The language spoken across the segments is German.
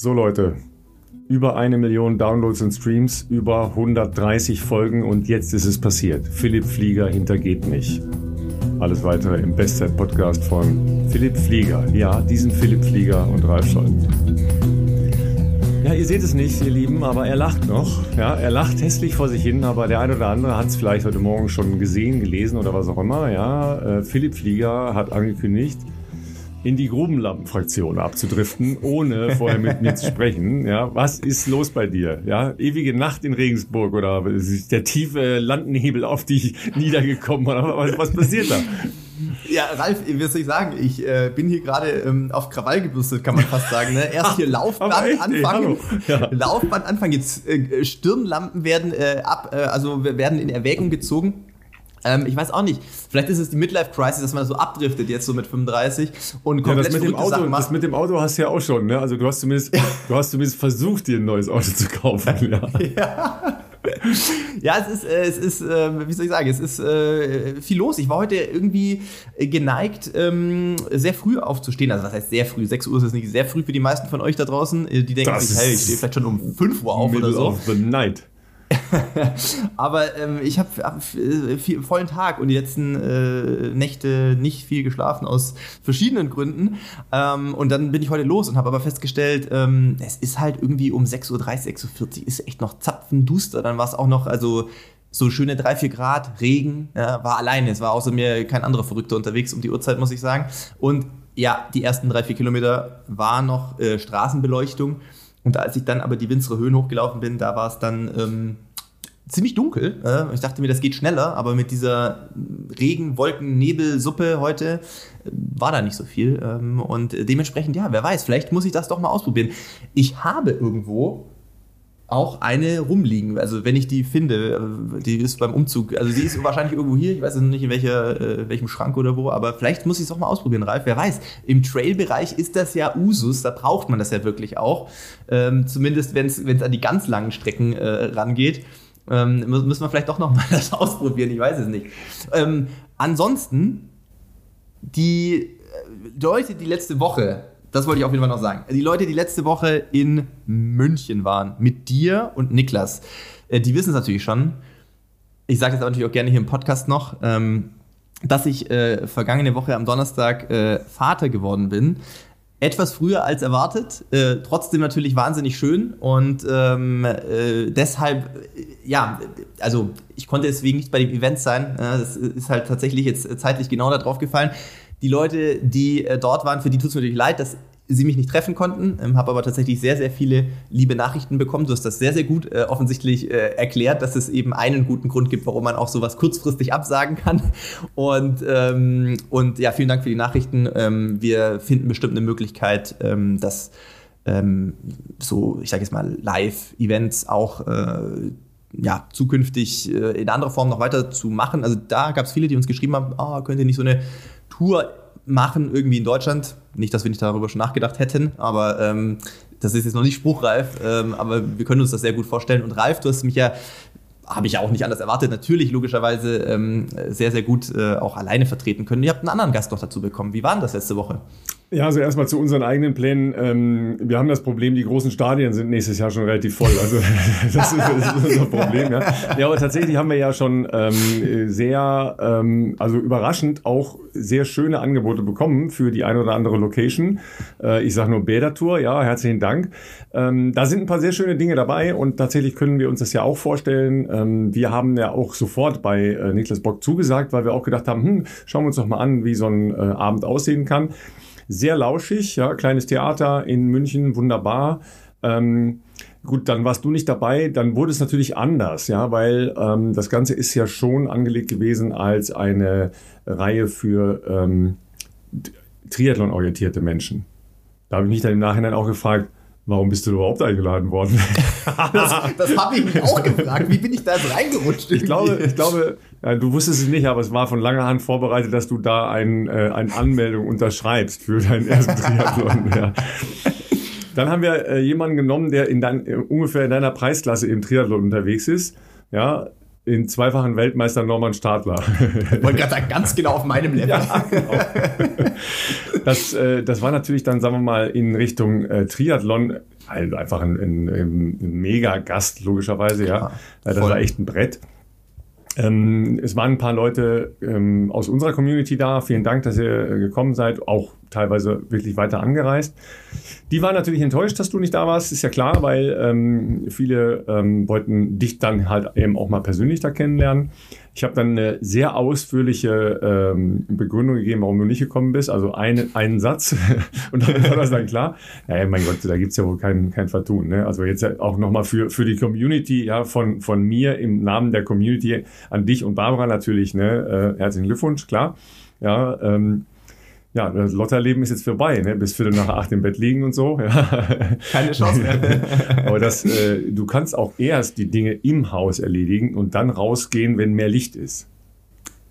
So Leute, über eine Million Downloads und Streams, über 130 Folgen und jetzt ist es passiert. Philipp Flieger hintergeht mich. Alles weitere im Bestzeit-Podcast von Philipp Flieger. Ja, diesen Philipp Flieger und Ralf Scholz. Ja, ihr seht es nicht, ihr Lieben, aber er lacht noch. Ja, er lacht hässlich vor sich hin, aber der eine oder andere hat es vielleicht heute Morgen schon gesehen, gelesen oder was auch immer. Ja, äh, Philipp Flieger hat angekündigt, in die Grubenlampenfraktion abzudriften, ohne vorher mit mir zu sprechen. Ja, was ist los bei dir? Ja, ewige Nacht in Regensburg oder ist der tiefe Landnebel auf dich niedergekommen oder was, was passiert da? Ja, Ralf, wie soll ich sagen? Ich äh, bin hier gerade ähm, auf Krawall gebürstet, kann man fast sagen. Ne? Erst hier Laufband anfangen, ja. Laufband anfangen, jetzt äh, Stirnlampen werden äh, ab, äh, also werden in Erwägung gezogen. Ähm, ich weiß auch nicht. Vielleicht ist es die Midlife-Crisis, dass man so abdriftet jetzt so mit 35 und komplett ja, das mit dem Auto, Sachen macht. Das mit dem Auto hast du ja auch schon, ne? Also du hast zumindest, du hast zumindest versucht, dir ein neues Auto zu kaufen. Ja. ja. ja, es ist, äh, es ist, äh, wie soll ich sagen, es ist äh, viel los. Ich war heute irgendwie geneigt, ähm, sehr früh aufzustehen. Also was heißt sehr früh? 6 Uhr ist es nicht sehr früh für die meisten von euch da draußen. Die denken das sich, hey, ich stehe vielleicht schon um 5 Uhr auf oder so. Of the night. Aber ähm, ich habe hab viel, vollen Tag und die letzten äh, Nächte nicht viel geschlafen aus verschiedenen Gründen. Ähm, und dann bin ich heute los und habe aber festgestellt, ähm, es ist halt irgendwie um 6.30 Uhr, 6.40 Uhr, ist echt noch zapfenduster. Dann war es auch noch, also so schöne 3, 4 Grad, Regen, ja, war alleine. Es war außer mir kein anderer Verrückter unterwegs um die Uhrzeit, muss ich sagen. Und ja, die ersten 3, 4 Kilometer war noch äh, Straßenbeleuchtung. Und als ich dann aber die Winzere Höhen hochgelaufen bin, da war es dann ähm, ziemlich dunkel. Äh? Ich dachte mir, das geht schneller, aber mit dieser Regen, Wolken, Nebel, Suppe heute äh, war da nicht so viel. Ähm, und dementsprechend, ja, wer weiß, vielleicht muss ich das doch mal ausprobieren. Ich habe irgendwo auch eine rumliegen. Also wenn ich die finde, äh, die ist beim Umzug, also die ist wahrscheinlich irgendwo hier, ich weiß nicht in welcher, äh, welchem Schrank oder wo, aber vielleicht muss ich es auch mal ausprobieren, Ralf, wer weiß. Im Trail-Bereich ist das ja Usus, da braucht man das ja wirklich auch. Ähm, zumindest wenn es an die ganz langen Strecken äh, rangeht. Ähm, müssen wir vielleicht doch noch mal das ausprobieren, ich weiß es nicht. Ähm, ansonsten, die Leute, die letzte Woche das wollte ich auf jeden Fall noch sagen. Die Leute, die letzte Woche in München waren, mit dir und Niklas, äh, die wissen es natürlich schon. Ich sage das natürlich auch gerne hier im Podcast noch, ähm, dass ich äh, vergangene Woche am Donnerstag äh, Vater geworden bin. Etwas früher als erwartet, trotzdem natürlich wahnsinnig schön und ähm, äh, deshalb, ja, also ich konnte deswegen nicht bei dem Event sein. das ist halt tatsächlich jetzt zeitlich genau darauf gefallen. Die Leute, die äh, dort waren, für die tut es mir natürlich leid, dass sie mich nicht treffen konnten, ähm, habe aber tatsächlich sehr, sehr viele liebe Nachrichten bekommen. Du hast das sehr, sehr gut äh, offensichtlich äh, erklärt, dass es eben einen guten Grund gibt, warum man auch sowas kurzfristig absagen kann. Und, ähm, und ja, vielen Dank für die Nachrichten. Ähm, wir finden bestimmt eine Möglichkeit, ähm, dass ähm, so, ich sage jetzt mal, Live-Events auch äh, ja, zukünftig äh, in anderer Form noch weiter zu machen. Also da gab es viele, die uns geschrieben haben, oh, könnt ihr nicht so eine Tour machen, irgendwie in Deutschland. Nicht, dass wir nicht darüber schon nachgedacht hätten, aber ähm, das ist jetzt noch nicht spruchreif, ähm, aber wir können uns das sehr gut vorstellen. Und Ralf, du hast mich ja habe ich ja auch nicht anders erwartet, natürlich logischerweise ähm, sehr, sehr gut äh, auch alleine vertreten können. Ihr habt einen anderen Gast noch dazu bekommen. Wie war denn das letzte Woche? Ja, also erstmal zu unseren eigenen Plänen. Ähm, wir haben das Problem, die großen Stadien sind nächstes Jahr schon relativ voll. Also das, ist, das ist unser Problem. Ja. ja, aber tatsächlich haben wir ja schon ähm, sehr, ähm, also überraschend auch sehr schöne Angebote bekommen für die eine oder andere Location. Äh, ich sage nur Bädertour, ja, herzlichen Dank. Ähm, da sind ein paar sehr schöne Dinge dabei und tatsächlich können wir uns das ja auch vorstellen. Ähm, wir haben ja auch sofort bei äh, Niklas Bock zugesagt, weil wir auch gedacht haben, hm, schauen wir uns doch mal an, wie so ein äh, Abend aussehen kann. Sehr lauschig, ja, kleines Theater in München, wunderbar. Ähm, gut, dann warst du nicht dabei, dann wurde es natürlich anders, ja, weil ähm, das Ganze ist ja schon angelegt gewesen als eine Reihe für ähm, Triathlon-orientierte Menschen. Da habe ich mich dann im Nachhinein auch gefragt, Warum bist du überhaupt eingeladen worden? das, das habe ich mich auch gefragt. Wie bin ich da jetzt reingerutscht? Ich glaube, ich glaube ja, du wusstest es nicht, aber es war von langer Hand vorbereitet, dass du da ein, äh, eine Anmeldung unterschreibst für deinen ersten Triathlon. ja. Dann haben wir äh, jemanden genommen, der in dein, ungefähr in deiner Preisklasse im Triathlon unterwegs ist. Ja, den zweifachen Weltmeister Norman Stadler. Ich wollte gerade sagen, ganz genau auf meinem Level. Ja, genau. Das, äh, das war natürlich dann, sagen wir mal, in Richtung äh, Triathlon also einfach ein, ein, ein Mega-Gast, logischerweise, ja. ja das war echt ein Brett. Ähm, es waren ein paar Leute ähm, aus unserer Community da. Vielen Dank, dass ihr äh, gekommen seid. Auch teilweise wirklich weiter angereist. Die waren natürlich enttäuscht, dass du nicht da warst, ist ja klar, weil ähm, viele ähm, wollten dich dann halt eben auch mal persönlich da kennenlernen. Ich habe dann eine sehr ausführliche ähm, Begründung gegeben, warum du nicht gekommen bist. Also eine, einen Satz und dann war das dann klar. Naja, mein Gott, da gibt's ja wohl kein, kein Vertun. Ne? Also jetzt auch nochmal für, für die Community, ja, von, von mir im Namen der Community an dich und Barbara natürlich, ne? Äh, herzlichen Glückwunsch, klar. Ja, ähm, ja, das Lotterleben ist jetzt vorbei, ne? bis Viertel nach acht im Bett liegen und so. Ja. Keine Chance mehr. Aber das, äh, du kannst auch erst die Dinge im Haus erledigen und dann rausgehen, wenn mehr Licht ist.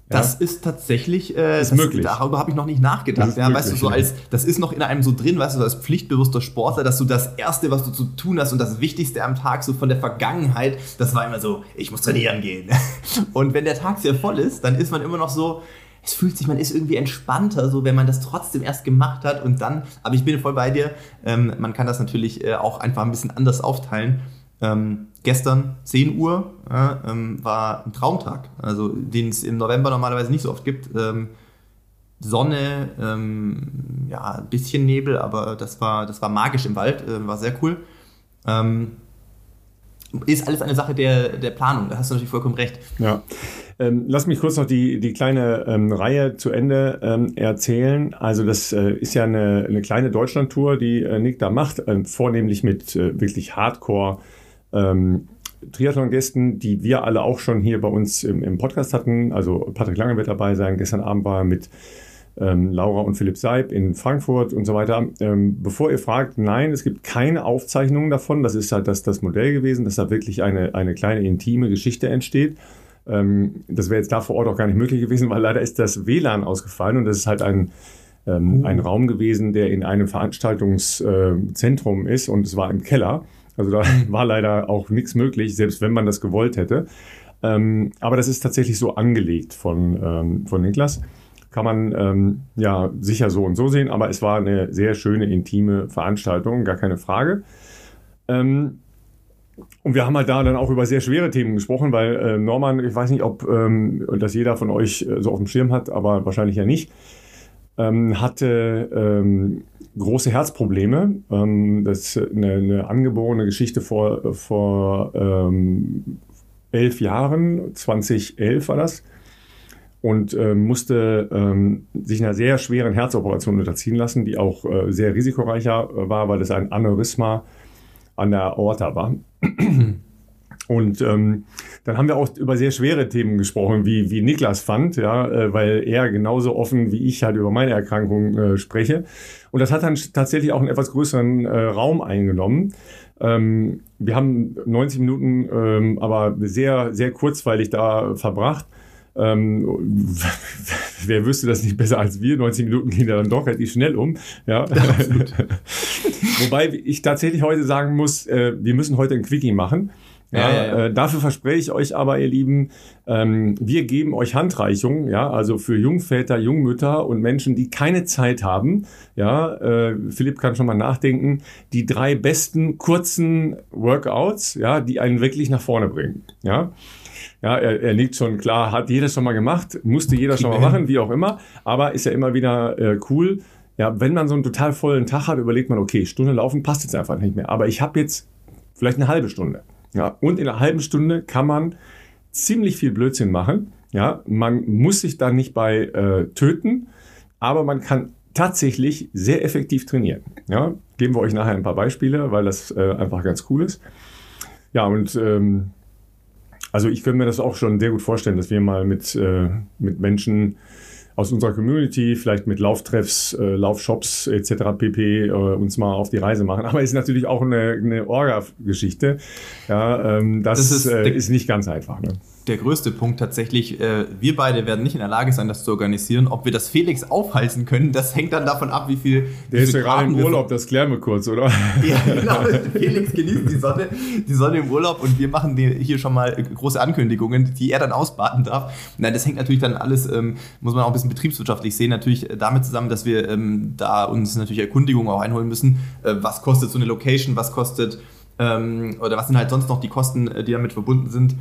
Ja? Das ist tatsächlich äh, ist das, möglich. Darüber habe ich noch nicht nachgedacht. Ja, möglich, weißt du, so als das ist noch in einem so drin, weißt du, als pflichtbewusster Sportler, dass du das Erste, was du zu tun hast und das Wichtigste am Tag so von der Vergangenheit, das war immer so, ich muss trainieren gehen. Und wenn der Tag sehr voll ist, dann ist man immer noch so, es fühlt sich, man ist irgendwie entspannter, so wenn man das trotzdem erst gemacht hat und dann, aber ich bin voll bei dir, ähm, man kann das natürlich äh, auch einfach ein bisschen anders aufteilen. Ähm, gestern 10 Uhr äh, ähm, war ein Traumtag, also den es im November normalerweise nicht so oft gibt. Ähm, Sonne, ähm, ja, ein bisschen Nebel, aber das war, das war magisch im Wald, äh, war sehr cool. Ähm, ist alles eine Sache der, der Planung, da hast du natürlich vollkommen recht. Ja. Ähm, lass mich kurz noch die, die kleine ähm, Reihe zu Ende ähm, erzählen. Also das äh, ist ja eine, eine kleine Deutschland-Tour, die äh, Nick da macht, ähm, vornehmlich mit äh, wirklich Hardcore ähm, Triathlon-Gästen, die wir alle auch schon hier bei uns im, im Podcast hatten. Also Patrick Lange wird dabei sein. Gestern Abend war er mit ähm, Laura und Philipp Seib in Frankfurt und so weiter. Ähm, bevor ihr fragt, nein, es gibt keine Aufzeichnungen davon. Das ist halt das, das Modell gewesen, dass da wirklich eine, eine kleine intime Geschichte entsteht. Ähm, das wäre jetzt da vor Ort auch gar nicht möglich gewesen, weil leider ist das WLAN ausgefallen und das ist halt ein, ähm, ein Raum gewesen, der in einem Veranstaltungszentrum äh, ist und es war im Keller. Also da war leider auch nichts möglich, selbst wenn man das gewollt hätte. Ähm, aber das ist tatsächlich so angelegt von, ähm, von Niklas kann man ähm, ja sicher so und so sehen, aber es war eine sehr schöne, intime Veranstaltung, gar keine Frage. Ähm, und wir haben halt da dann auch über sehr schwere Themen gesprochen, weil äh, Norman, ich weiß nicht, ob ähm, das jeder von euch äh, so auf dem Schirm hat, aber wahrscheinlich ja nicht, ähm, hatte ähm, große Herzprobleme. Ähm, das ist eine, eine, angeborene Geschichte vor, vor ähm, elf Jahren, 2011 war das und äh, musste ähm, sich einer sehr schweren Herzoperation unterziehen lassen, die auch äh, sehr risikoreicher äh, war, weil es ein Aneurysma an der Aorta war. Und ähm, dann haben wir auch über sehr schwere Themen gesprochen, wie, wie Niklas fand, ja, äh, weil er genauso offen wie ich halt über meine Erkrankung äh, spreche. Und das hat dann tatsächlich auch einen etwas größeren äh, Raum eingenommen. Ähm, wir haben 90 Minuten ähm, aber sehr, sehr kurzweilig da verbracht. Ähm, wer wüsste das nicht besser als wir? 90 Minuten gehen dann doch relativ schnell um. Ja. Wobei ich tatsächlich heute sagen muss, äh, wir müssen heute ein Quickie machen. Ja, ja, ja. Äh, dafür verspreche ich euch aber, ihr Lieben, ähm, wir geben euch Handreichungen, ja, also für Jungväter, Jungmütter und Menschen, die keine Zeit haben. Ja, äh, Philipp kann schon mal nachdenken. Die drei besten kurzen Workouts, ja, die einen wirklich nach vorne bringen. Ja, ja, er, er liegt schon klar, hat jeder schon mal gemacht, musste jeder schon mal machen, wie auch immer, aber ist ja immer wieder äh, cool. Ja, wenn man so einen total vollen Tag hat, überlegt man, okay, Stunde laufen passt jetzt einfach nicht mehr. Aber ich habe jetzt vielleicht eine halbe Stunde. Ja, und in einer halben Stunde kann man ziemlich viel Blödsinn machen. Ja, man muss sich da nicht bei äh, töten, aber man kann tatsächlich sehr effektiv trainieren. Ja, geben wir euch nachher ein paar Beispiele, weil das äh, einfach ganz cool ist. Ja, und ähm, also ich könnte mir das auch schon sehr gut vorstellen, dass wir mal mit, äh, mit Menschen aus unserer Community, vielleicht mit Lauftreffs, äh, Laufshops etc. pp. Äh, uns mal auf die Reise machen. Aber es ist natürlich auch eine, eine Orga-Geschichte. Ja, ähm, das, das ist, äh, ist, nicht ganz einfach. Ne? Der größte Punkt tatsächlich. Äh, wir beide werden nicht in der Lage sein, das zu organisieren. Ob wir das Felix aufhalten können, das hängt dann davon ab, wie viel. Der ist ja gerade im Urlaub, das klären wir kurz, oder? Ja, genau. Felix genießt die Sonne, die Sonne im Urlaub und wir machen hier schon mal große Ankündigungen, die er dann ausbaden darf. Nein, das hängt natürlich dann alles, ähm, muss man auch ein bisschen betriebswirtschaftlich sehen, natürlich damit zusammen, dass wir ähm, da uns natürlich Erkundigungen auch einholen müssen. Äh, was kostet so eine Location, was kostet ähm, oder was sind halt sonst noch die Kosten, äh, die damit verbunden sind.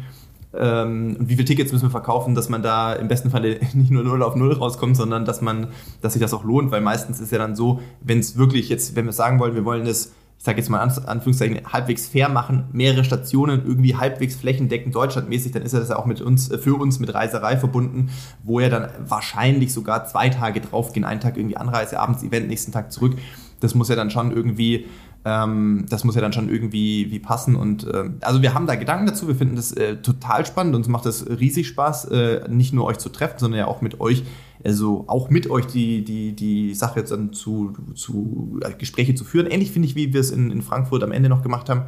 Ähm, wie viele Tickets müssen wir verkaufen, dass man da im besten Falle nicht nur 0 auf 0 rauskommt, sondern dass man, dass sich das auch lohnt, weil meistens ist ja dann so, wenn es wirklich jetzt, wenn wir sagen wollen, wir wollen das, ich sage jetzt mal Anführungszeichen, halbwegs fair machen, mehrere Stationen irgendwie halbwegs flächendeckend deutschlandmäßig, dann ist das ja auch mit uns, für uns mit Reiserei verbunden, wo ja dann wahrscheinlich sogar zwei Tage draufgehen, einen Tag irgendwie Anreise, abends Event, nächsten Tag zurück. Das muss ja dann schon irgendwie ähm, das muss ja dann schon irgendwie wie passen. Und ähm, also wir haben da Gedanken dazu. Wir finden das äh, total spannend. Uns macht das riesig Spaß, äh, nicht nur euch zu treffen, sondern ja auch mit euch, also auch mit euch die, die, die Sache jetzt dann zu, zu äh, Gespräche zu führen. Ähnlich finde ich, wie wir es in, in Frankfurt am Ende noch gemacht haben.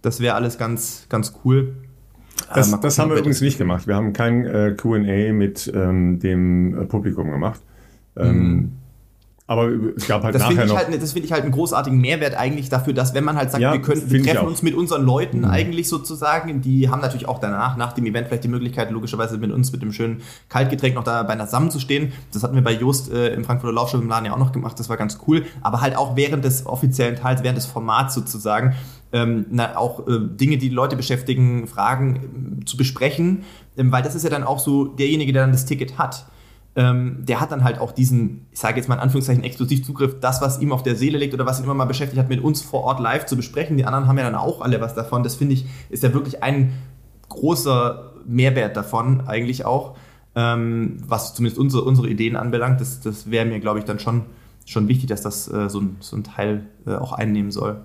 Das wäre alles ganz, ganz cool. Das, Äh, mal das haben wir übrigens nicht gemacht. Wir haben kein äh, QA mit ähm, dem äh, Publikum gemacht. Ähm, Aber es gab halt Das finde nachher ich, noch. halt, das finde ich halt einen großartigen Mehrwert eigentlich dafür, dass wenn man halt sagt, Ja, wir, können, wir treffen uns mit unseren Leuten eigentlich sozusagen, die haben natürlich auch danach, nach dem Event vielleicht die Möglichkeit, logischerweise mit uns mit dem schönen Kaltgetränk noch da beieinander zusammenzustehen. Das hatten wir bei Just äh, im Frankfurter Laufshow im Laden ja auch noch gemacht, das war ganz cool. Aber halt auch während des offiziellen Teils, während des Formats sozusagen, ähm, na, auch äh, Dinge, die die Leute beschäftigen, Fragen ähm, zu besprechen, ähm, weil das ist ja dann auch so derjenige, der dann das Ticket hat ähm, der hat dann halt auch diesen, ich sage jetzt mal in Anführungszeichen, Exklusivzugriff, das, was ihm auf der Seele liegt oder was ihn immer mal beschäftigt hat, mit uns vor Ort live zu besprechen. Die anderen haben ja dann auch alle was davon. Das finde ich, ist ja wirklich ein großer Mehrwert davon eigentlich auch, ähm, was zumindest unsere, unsere Ideen anbelangt. Das, das wäre mir, glaube ich, dann schon, schon wichtig, dass das äh, so, ein, so ein Teil äh, auch einnehmen soll.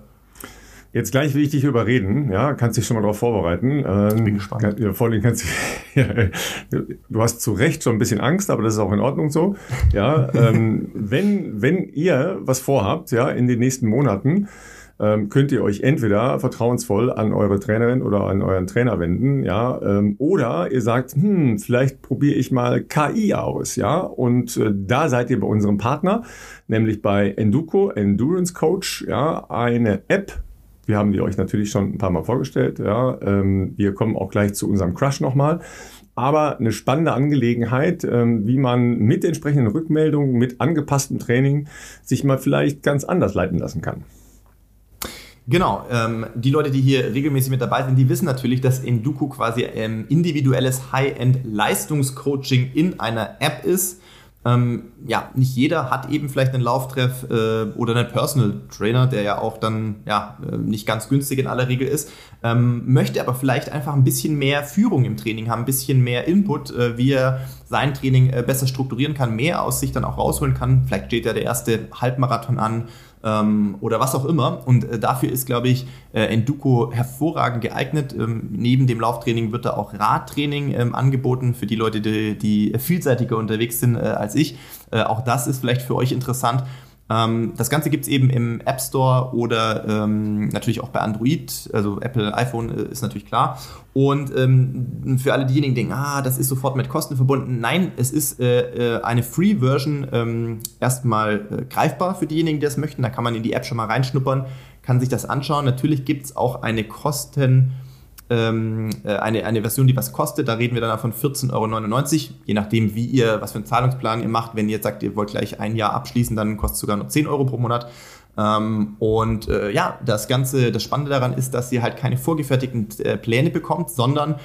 Jetzt gleich will ich dich überreden, ja, kannst dich schon mal darauf vorbereiten. Ähm, bin gespannt. Kann, ja, vor allem kannst du, ja, du hast zu Recht schon ein bisschen Angst, aber das ist auch in Ordnung so. Ja, ähm, wenn, wenn ihr was vorhabt, ja, in den nächsten Monaten, ähm, könnt ihr euch entweder vertrauensvoll an eure Trainerin oder an euren Trainer wenden, ja, ähm, oder ihr sagt, hm, vielleicht probiere ich mal KI aus, ja, und äh, da seid ihr bei unserem Partner, nämlich bei Enduco, Endurance Coach, ja, eine App, wir haben die euch natürlich schon ein paar Mal vorgestellt. Ja. Ähm, wir kommen auch gleich zu unserem Crush nochmal. Aber eine spannende Angelegenheit, ähm, wie man mit entsprechenden Rückmeldungen, mit angepasstem Training sich mal vielleicht ganz anders leiten lassen kann. Genau, ähm, die Leute, die hier regelmäßig mit dabei sind, die wissen natürlich, dass Enduko quasi ähm, individuelles High-End-Leistungscoaching in einer App ist. Ähm, ja, nicht jeder hat eben vielleicht einen Lauftreff äh, oder einen Personal Trainer, der ja auch dann ja äh, nicht ganz günstig in aller Regel ist, ähm, möchte aber vielleicht einfach ein bisschen mehr Führung im Training haben, ein bisschen mehr Input, äh, wie er sein Training äh, besser strukturieren kann, mehr aus sich dann auch rausholen kann. Vielleicht steht ja der erste Halbmarathon an ähm, oder was auch immer. Und äh, dafür ist, glaube ich, äh, Enduko hervorragend geeignet. Ähm, neben dem Lauftraining wird da auch Radtraining ähm, angeboten für die Leute, die, die vielseitiger unterwegs sind äh, als ich. Äh, auch das ist vielleicht für euch interessant. Ähm, das Ganze gibt es eben im App Store oder ähm, natürlich auch bei Android, also Apple, iPhone äh, ist natürlich klar. Und ähm, für alle diejenigen, die denken, ah, das ist sofort mit Kosten verbunden. Nein, es ist äh, äh, eine Free-Version ähm, erstmal äh, greifbar für diejenigen, die das möchten. Da kann man in die App schon mal reinschnuppern, kann sich das anschauen. Natürlich gibt es auch eine Kosten- ähm, äh, eine, eine Version, die was kostet. Da reden wir dann von 14,99 Euro, je nachdem, wie ihr, was für einen Zahlungsplan ihr macht. Wenn ihr jetzt sagt, ihr wollt gleich ein Jahr abschließen, dann kostet es sogar nur 10 Euro pro Monat. Ähm, und äh, ja, das Ganze, das Spannende daran ist, dass ihr halt keine vorgefertigten äh, Pläne bekommt, sondern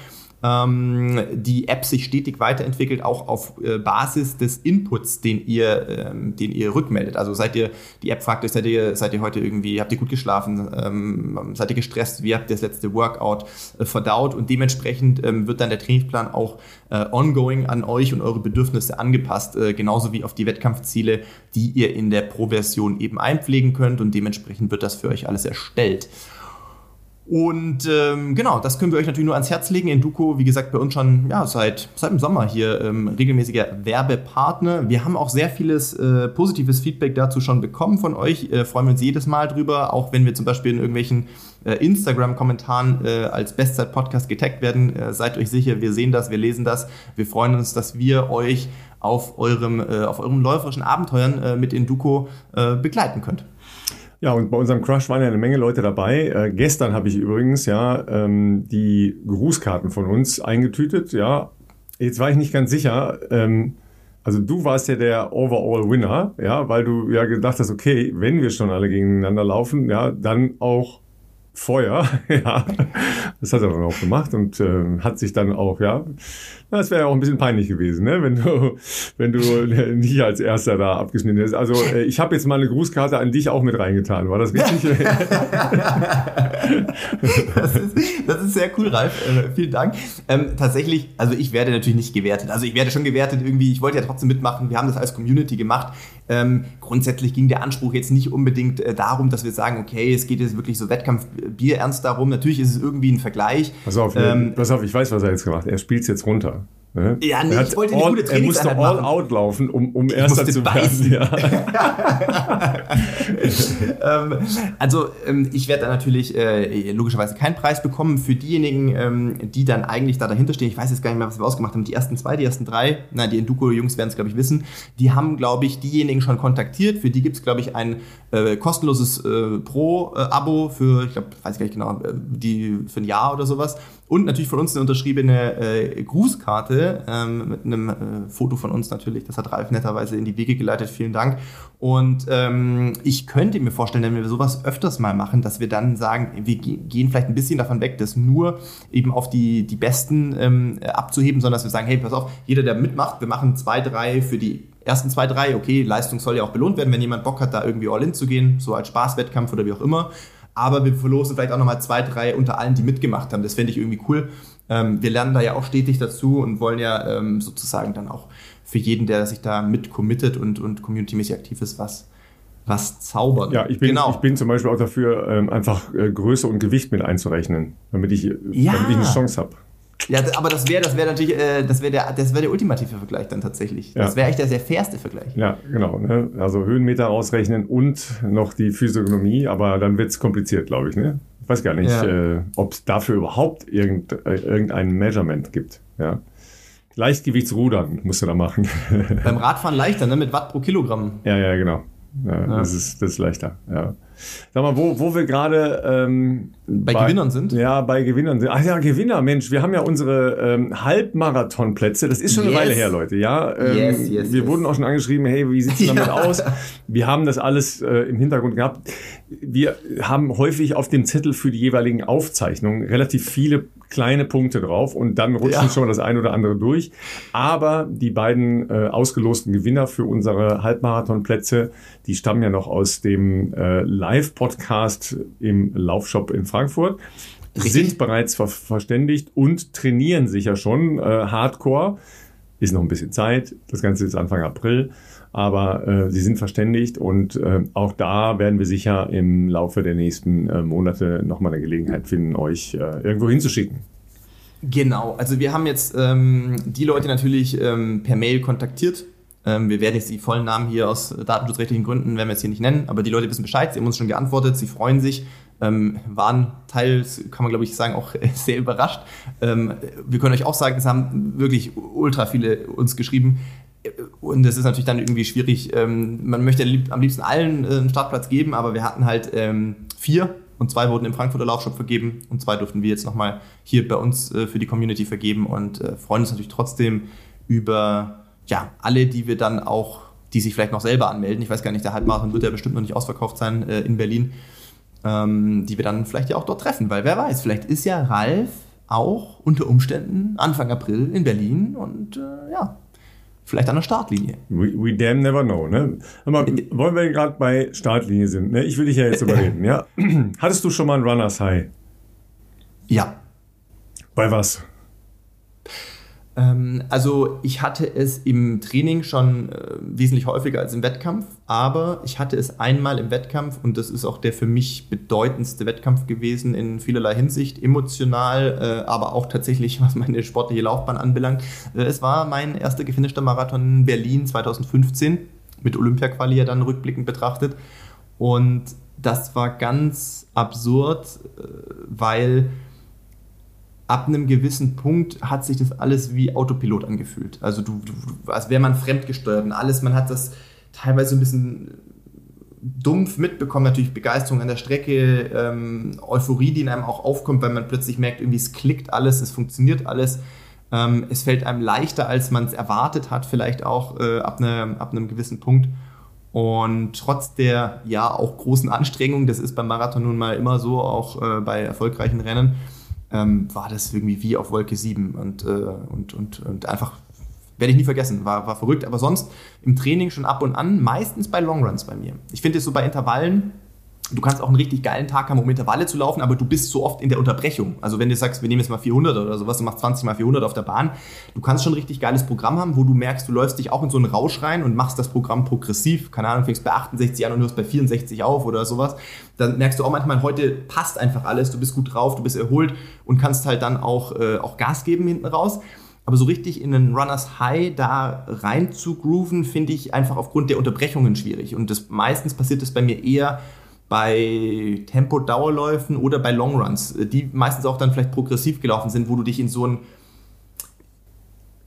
ähm, die App sich stetig weiterentwickelt, auch auf äh, Basis des Inputs, den ihr, ähm, den ihr rückmeldet. Also seid ihr, die App fragt euch, seid ihr, seid ihr heute irgendwie, habt ihr gut geschlafen, ähm, seid ihr gestresst, wie habt ihr das letzte Workout äh, verdaut und dementsprechend ähm, wird dann der Trainingsplan auch äh, ongoing an euch und eure Bedürfnisse angepasst, äh, genauso wie auf die Wettkampfziele, die ihr in der Pro-Version eben einpflegen könnt und dementsprechend wird das für euch alles erstellt. Und ähm, genau, das können wir euch natürlich nur ans Herz legen. Enduko, wie gesagt, bei uns schon ja, seit, seit dem Sommer hier ähm, regelmäßiger Werbepartner. Wir haben auch sehr vieles äh, positives Feedback dazu schon bekommen von euch. Äh, freuen wir uns jedes Mal drüber, auch wenn wir zum Beispiel in irgendwelchen äh, Instagram-Kommentaren äh, als Bestzeit-Podcast getaggt werden. Äh, seid euch sicher, wir sehen das, wir lesen das. Wir freuen uns, dass wir euch auf eurem, äh, auf eurem läuferischen Abenteuern mit Enduko begleiten könnt. Ja, und bei unserem Crush waren ja eine Menge Leute dabei. Äh, gestern habe ich übrigens ja ähm, die Grußkarten von uns eingetütet. Ja, jetzt war ich nicht ganz sicher. Ähm, also du warst ja der Overall Winner, ja, weil du ja gedacht hast, okay, wenn wir schon alle gegeneinander laufen, ja, dann auch Feuer, ja. Das hat er dann auch gemacht und äh, hat sich dann auch, ja, das wäre ja auch ein bisschen peinlich gewesen, ne? wenn du, wenn du nicht als Erster da abgeschnitten hättest. Also äh, ich habe jetzt mal eine Grußkarte an dich auch mit reingetan. War das richtig? das, ist, das ist sehr cool, Ralf. Äh, vielen Dank. Ähm, tatsächlich, also ich werde natürlich nicht gewertet. Also ich werde schon gewertet irgendwie. Ich wollte ja trotzdem mitmachen. Wir haben das als Community gemacht. Ähm, grundsätzlich ging der Anspruch jetzt nicht unbedingt äh, darum, dass wir sagen, okay, es geht jetzt wirklich so Wettkampfbier ernst darum. Natürlich ist es irgendwie ein Vergleich. Pass auf, ähm, pass auf, ich weiß, was er jetzt gemacht hat. Er spielt es jetzt runter. Ne? Ja, nee, ich wollte eine all, gute Er musste all out laufen, um, um erster zu werden. Ja. ähm, also ähm, ich werde da natürlich äh, logischerweise keinen Preis bekommen für diejenigen, ähm, die dann eigentlich da dahinter stehen. Ich weiß jetzt gar nicht mehr, was wir ausgemacht haben. Die ersten zwei, die ersten drei, na, die Enduko-Jungs werden es, glaube ich, wissen. Die haben, glaube ich, diejenigen schon kontaktiert. Für die gibt es, glaube ich, ein äh, kostenloses äh, Pro-Abo für, ich glaube, weiß ich gar nicht genau, äh, die, für ein Jahr oder sowas. Und natürlich von uns eine unterschriebene äh, Grußkarte ähm, mit einem äh, Foto von uns natürlich. Das hat Ralf netterweise in die Wege geleitet. Vielen Dank. Und ähm, ich könnte mir vorstellen, wenn wir sowas öfters mal machen, dass wir dann sagen, wir gehen vielleicht ein bisschen davon weg, das nur eben auf die, die Besten ähm, abzuheben, sondern dass wir sagen, hey, pass auf, jeder, der mitmacht, wir machen zwei, drei für die ersten zwei, drei, okay, Leistung soll ja auch belohnt werden, wenn jemand Bock hat, da irgendwie all in zu gehen, so als Spaßwettkampf oder wie auch immer aber wir verlosen vielleicht auch nochmal zwei, drei unter allen, die mitgemacht haben. Das fände ich irgendwie cool. Ähm, wir lernen da ja auch stetig dazu und wollen ja ähm, sozusagen dann auch für jeden, der sich da mit committet und, und communitymäßig aktiv ist, was, was zaubern. Ja, ich bin, genau. ich bin zum Beispiel auch dafür, ähm, einfach äh, Größe und Gewicht mit einzurechnen, damit ich, ja. damit ich eine Chance habe. Ja, aber das wäre das wär natürlich, äh, das wäre der, wär der ultimative Vergleich dann tatsächlich. Ja. Das wäre eigentlich der sehr fairste Vergleich. Ja, genau. Ne? Also Höhenmeter ausrechnen und noch die Physiognomie, aber dann wird es kompliziert, glaube ich. Ne? Ich weiß gar nicht, ja. äh, ob es dafür überhaupt irgend, äh, irgendein Measurement gibt. Ja. Leichtgewichtsrudern musst du da machen. Beim Radfahren leichter, ne? mit Watt pro Kilogramm. Ja, ja, genau. Ja. Das, ist, das ist leichter. Ja. Sag mal, wo, wo wir gerade ähm, bei, bei, Gewinnern sind? Ja, bei Gewinnern sind. Ach ja, Gewinner, Mensch, wir haben ja unsere ähm, Halbmarathonplätze. Das ist schon yes. eine Weile her, Leute. Ja, ähm, yes, yes, wir wurden auch schon angeschrieben, hey, wie sieht's damit ja. aus? Wir haben das alles äh, im Hintergrund gehabt. Wir haben häufig auf dem Zettel für die jeweiligen Aufzeichnungen relativ viele kleine Punkte drauf und dann rutschen ja. schon das eine oder andere durch. Aber die beiden äh, ausgelosten Gewinner für unsere Halbmarathonplätze, die stammen ja noch aus dem äh, Live-Podcast im Laufshop in Frankfurt. Richtig. Sind bereits ver verständigt und trainieren sich ja schon äh, hardcore. Ist noch ein bisschen Zeit. Das Ganze ist Anfang April. Aber äh, sie sind verständigt und äh, auch da werden wir sicher im Laufe der nächsten äh, Monate nochmal eine Gelegenheit finden, euch äh, irgendwo hinzuschicken. Genau, also wir haben jetzt ähm, die Leute natürlich ähm, per Mail kontaktiert. Ähm, wir werden jetzt die vollen Namen hier aus datenschutzrechtlichen Gründen, werden wir jetzt hier nicht nennen, aber die Leute wissen Bescheid, sie haben uns schon geantwortet, sie freuen sich, ähm, waren teils, kann man glaube ich sagen, auch sehr überrascht. Ähm, wir können euch auch sagen, es haben wirklich ultra viele uns geschrieben, und das ist natürlich dann irgendwie schwierig. Man möchte am liebsten allen äh, einen Startplatz geben, aber wir hatten halt vier und zwei wurden im Frankfurter Laufshop vergeben und zwei durften wir jetzt nochmal hier bei uns äh, für die Community vergeben und äh, freuen uns natürlich trotzdem über ja, alle, die wir dann auch, die sich vielleicht noch selber anmelden. Ich weiß gar nicht, der Halbmarathon wird ja bestimmt noch nicht ausverkauft sein äh, in Berlin, ähm, die wir dann vielleicht ja auch dort treffen, weil wer weiß, vielleicht ist ja Ralf auch unter Umständen Anfang April in Berlin und äh, ja, vielleicht an der Startlinie. We, we damn never know. Ne? Aber wollen wir gerade bei Startlinie sind, ne? ich will dich ja jetzt überreden. ja? Hattest du schon mal ein Runners High? Ja. Bei was? Ähm, also ich hatte es im Training schon äh, wesentlich häufiger als im Wettkampf, aber ich hatte es einmal im Wettkampf und das ist auch der für mich bedeutendste Wettkampf gewesen in vielerlei Hinsicht, emotional, äh, aber auch tatsächlich, was meine sportliche Laufbahn anbelangt. Äh, es war mein erster gefinischter Marathon in Berlin 2015 mit Olympia-Quali ja dann rückblickend betrachtet und das war ganz absurd, weil ab einem gewissen Punkt hat sich das alles wie Autopilot angefühlt. Also du, du als wäre man fremdgesteuert und alles, man hat das teilweise ein bisschen dumpf mitbekommen, natürlich Begeisterung an der Strecke, ähm, Euphorie, die in einem auch aufkommt, weil man plötzlich merkt, irgendwie es klickt alles, es funktioniert alles. Ähm, es fällt einem leichter, als man es erwartet hat, vielleicht auch äh, ab, ne, ab einem gewissen Punkt. Und trotz der ja auch großen Anstrengung, das ist beim Marathon nun mal immer so, auch äh, bei erfolgreichen Rennen, ähm, war das irgendwie wie auf Wolke 7 und, äh, und, und, und einfach, werde ich nie vergessen, war, war verrückt. Aber sonst im Training schon ab und an, meistens bei Longruns bei mir. Ich finde es so bei Intervallen, du kannst auch einen richtig geilen Tag haben, um Intervalle zu laufen, aber du bist so oft in der Unterbrechung. Also wenn du sagst, wir nehmen jetzt mal 400 oder sowas, du machst 20 mal 400 auf der Bahn, du kannst schon ein richtig geiles Programm haben, wo du merkst, du läufst dich auch in so einen Rausch rein und machst das Programm progressiv. Keine Ahnung, fängst bei 68 an und hörst bei 64 auf oder sowas. Dann merkst du auch manchmal, heute passt einfach alles, du bist gut drauf, du bist erholt und kannst halt dann auch, äh, auch Gas geben hinten raus. Aber so richtig in einen Runners High da rein zu grooven, finde ich einfach aufgrund der Unterbrechungen schwierig. Und das, meistens passiert das bei mir eher bei Tempo-Dauerläufen oder bei Longruns, äh, die meistens auch dann vielleicht progressiv gelaufen sind, wo du dich in so einen,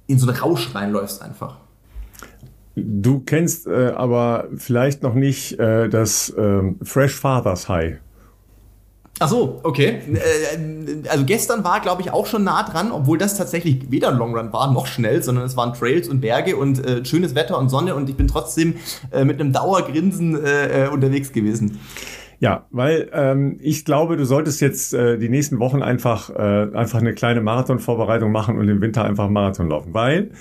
in so einen Rausch reinläufst einfach. Du kennst äh, aber vielleicht noch nicht äh, das ähm, Fresh Fathers High. Ach so, okay. Äh, also gestern war, glaube ich, auch schon nah dran, obwohl das tatsächlich weder ein Long Run war noch schnell, sondern es waren Trails und Berge und äh, schönes Wetter und Sonne und ich bin trotzdem äh, mit einem Dauergrinsen äh, äh, unterwegs gewesen. Ja, weil ähm, ich glaube, du solltest jetzt äh, die nächsten Wochen einfach, äh, einfach eine kleine Marathonvorbereitung machen und im Winter einfach Marathon laufen, weil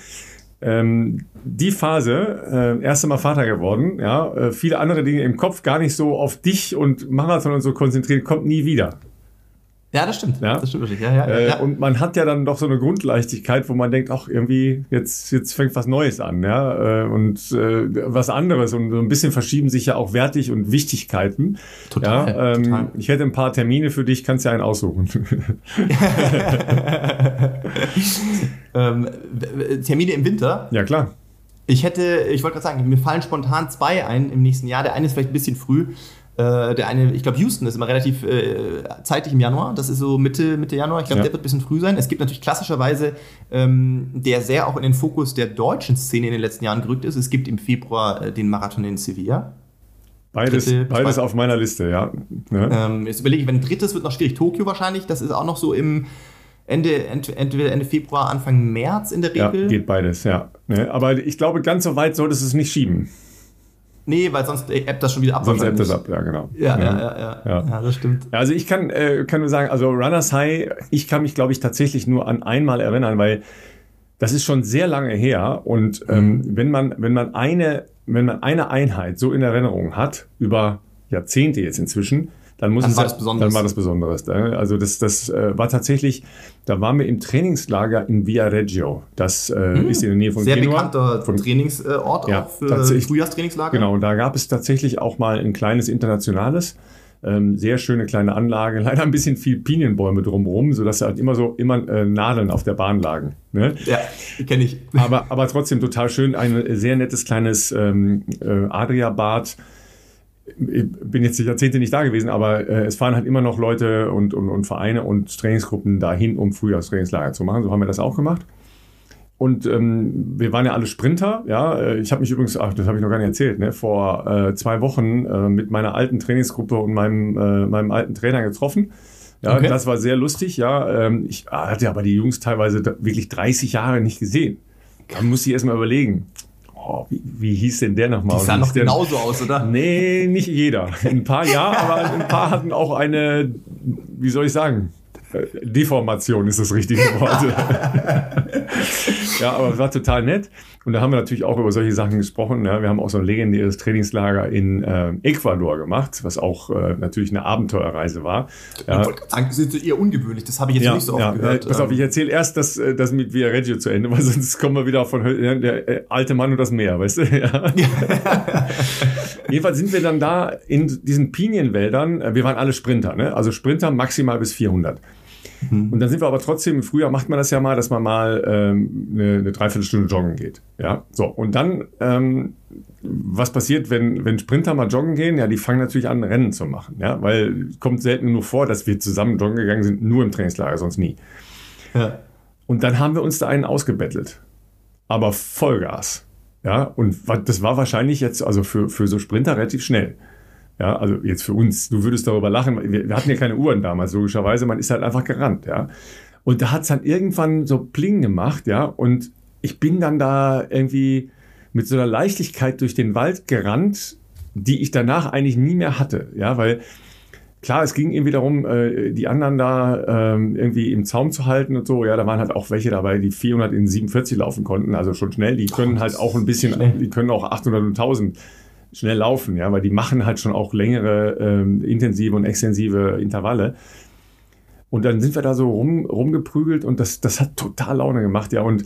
ähm, die Phase, äh, erste Mal Vater geworden, ja, äh, viele andere Dinge im Kopf gar nicht so auf dich und Marathon und so konzentriert, kommt nie wieder. Ja, das stimmt. Ja? Das stimmt wirklich. Ja, ja, äh, ja. Und man hat ja dann doch so eine Grundleichtigkeit, wo man denkt, ach, irgendwie, jetzt, jetzt fängt was Neues an, ja. Äh, und äh, was anderes. Und so ein bisschen verschieben sich ja auch Wertig und Wichtigkeiten. Total. Ja, ähm, total. Ich hätte ein paar Termine für dich, kannst ja einen aussuchen. ähm, Termine im Winter? Ja, klar. Ich hätte, ich wollte gerade sagen, mir fallen spontan zwei ein im nächsten Jahr. Der eine ist vielleicht ein bisschen früh. Äh, der eine, ich glaube, Houston ist immer relativ äh, zeitig im Januar. Das ist so Mitte, Mitte Januar. Ich glaube, Ja. der wird ein bisschen früh sein. Es gibt natürlich klassischerweise, ähm, der sehr auch in den Fokus der deutschen Szene in den letzten Jahren gerückt ist. Es gibt im Februar äh, den Marathon in Sevilla. Beides, Dritte, beides auf meiner Liste, ja. Ne? Ähm, jetzt überlege ich, wenn ein drittes wird noch schwierig. Tokio wahrscheinlich. Das ist auch noch so im Ende, ent, entweder Ende Februar, Anfang März in der Ja, Regel. geht beides, ja. Ne? Aber ich glaube, ganz so weit solltest du es nicht schieben. Nee, weil sonst ebbt das schon wieder ab. Sonst ebbt das ab, ja, genau. Ja, ja, ja, ja, Ja. das stimmt. Also ich kann, äh, kann nur sagen, also Runners High, ich kann mich, glaube ich, tatsächlich nur an einmal erinnern, weil das ist schon sehr lange her. Und ähm, wenn man, wenn man eine, wenn man eine Einheit so in Erinnerung hat, über Jahrzehnte jetzt inzwischen, dann muss Dann es war das Besonderes. Dann war das Besonderes. ne? Also das, das äh, war tatsächlich, da waren wir im Trainingslager in Viareggio. Das äh, ist in der Nähe von Hm. Sehr Genua. bekannter Von, Trainingsort Ja, auch für. Frühjahrstrainingslager. Genau, und da gab es tatsächlich auch mal ein kleines internationales. Ähm, sehr schöne kleine Anlage, leider ein bisschen viel Pinienbäume drumherum, sodass halt immer so immer äh, Nadeln auf der Bahn lagen. Ne? Ja, kenne ich. Aber, aber trotzdem total schön. Ein sehr nettes kleines ähm, äh, Adria-Bad. Ich bin jetzt die Jahrzehnte nicht da gewesen, aber äh, es fahren halt immer noch Leute und, und, und Vereine und Trainingsgruppen dahin, um Frühjahrstrainingslager zu machen. So haben wir das auch gemacht. Und ähm, wir waren ja alle Sprinter. Ja, Äh, ich habe mich übrigens, ach, das habe ich noch gar nicht erzählt, ne, vor äh, zwei Wochen äh, mit meiner alten Trainingsgruppe und meinem, äh, meinem alten Trainer getroffen. Ja, Okay. das war sehr lustig. Ja, ähm, ich hatte aber die Jungs teilweise wirklich 30 Jahre nicht gesehen. Da muss ich erst mal überlegen, oh, wie, wie hieß denn der nochmal? Die sah noch genauso aus, oder? Nee, nicht jeder. Ein paar ja, aber ein paar hatten auch eine, wie soll ich sagen, Deformation ist das richtige Wort. ja, aber es war total nett. Und da haben wir natürlich auch über solche Sachen gesprochen. Ja. Wir haben auch so ein legendäres Trainingslager in äh, Ecuador gemacht, was auch äh, natürlich eine Abenteuerreise war. Ja. Ich wollte sagen, das ist eher ungewöhnlich. Das habe ich jetzt ja, nicht so oft ja, gehört. Pass auf, ich erzähle erst das, äh, das mit Via Reggio zu Ende, weil sonst kommen wir wieder von der äh, alte Mann und das Meer, weißt du? Ja. Jedenfalls sind wir dann da in diesen Pinienwäldern. Äh, wir waren alle Sprinter, ne? also Sprinter maximal bis 400. Mhm. Und dann sind wir aber trotzdem, im Frühjahr macht man das ja mal, dass man mal ähm, eine, eine Dreiviertelstunde joggen geht. Ja, so. Und dann, ähm, was passiert, wenn, wenn Sprinter mal joggen gehen? Ja, die fangen natürlich an, Rennen zu machen. Ja, weil es kommt selten nur vor, dass wir zusammen joggen gegangen sind, nur im Trainingslager, sonst nie. Ja. Und dann haben wir uns da einen ausgebettelt. Aber Vollgas. Ja, und das war wahrscheinlich jetzt, also für, für so Sprinter relativ schnell. Ja, also jetzt für uns, du würdest darüber lachen, wir, wir hatten ja keine Uhren damals, logischerweise, man ist halt einfach gerannt, ja. Und da hat es dann irgendwann so Pling gemacht, ja, und ich bin dann da irgendwie mit so einer Leichtigkeit durch den Wald gerannt, die ich danach eigentlich nie mehr hatte, ja, weil klar, es ging irgendwie darum, äh, die anderen da ähm, irgendwie im Zaum zu halten und so. Ja, da waren halt auch welche dabei, die 400 in 47 laufen konnten, also schon schnell. Die können halt auch ein bisschen, die können auch 800 und 1000 schnell laufen, ja, weil die machen halt schon auch längere, ähm, intensive und extensive Intervalle. Und dann sind wir da so rum, rumgeprügelt und das, das hat total Laune gemacht, ja. Und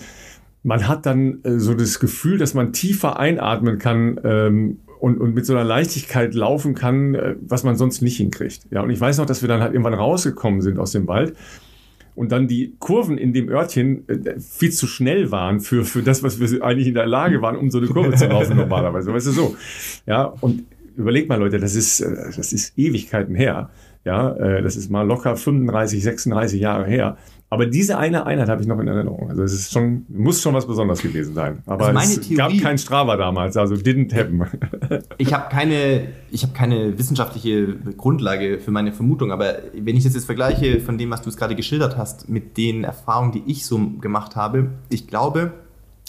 man hat dann äh, so das Gefühl, dass man tiefer einatmen kann ähm, und, und mit so einer Leichtigkeit laufen kann, äh, was man sonst nicht hinkriegt. Ja, und ich weiß noch, dass wir dann halt irgendwann rausgekommen sind aus dem Wald und dann die Kurven in dem Örtchen äh, viel zu schnell waren für, für das, was wir eigentlich in der Lage waren, um so eine Kurve zu laufen normalerweise. Weißt du so? Ja, und überleg mal, Leute, das ist, äh, das ist Ewigkeiten her. Ja, äh, das ist mal locker 35, 36 Jahre her. Aber diese eine Einheit habe ich noch in Erinnerung. Also es ist schon, muss schon was Besonderes gewesen sein. Aber also es Theorie, gab kein Strava damals, also didn't happen. ich habe keine, ich habe keine wissenschaftliche Grundlage für meine Vermutung, aber wenn ich das jetzt vergleiche von dem, was du es gerade geschildert hast, mit den Erfahrungen, die ich so gemacht habe, ich glaube,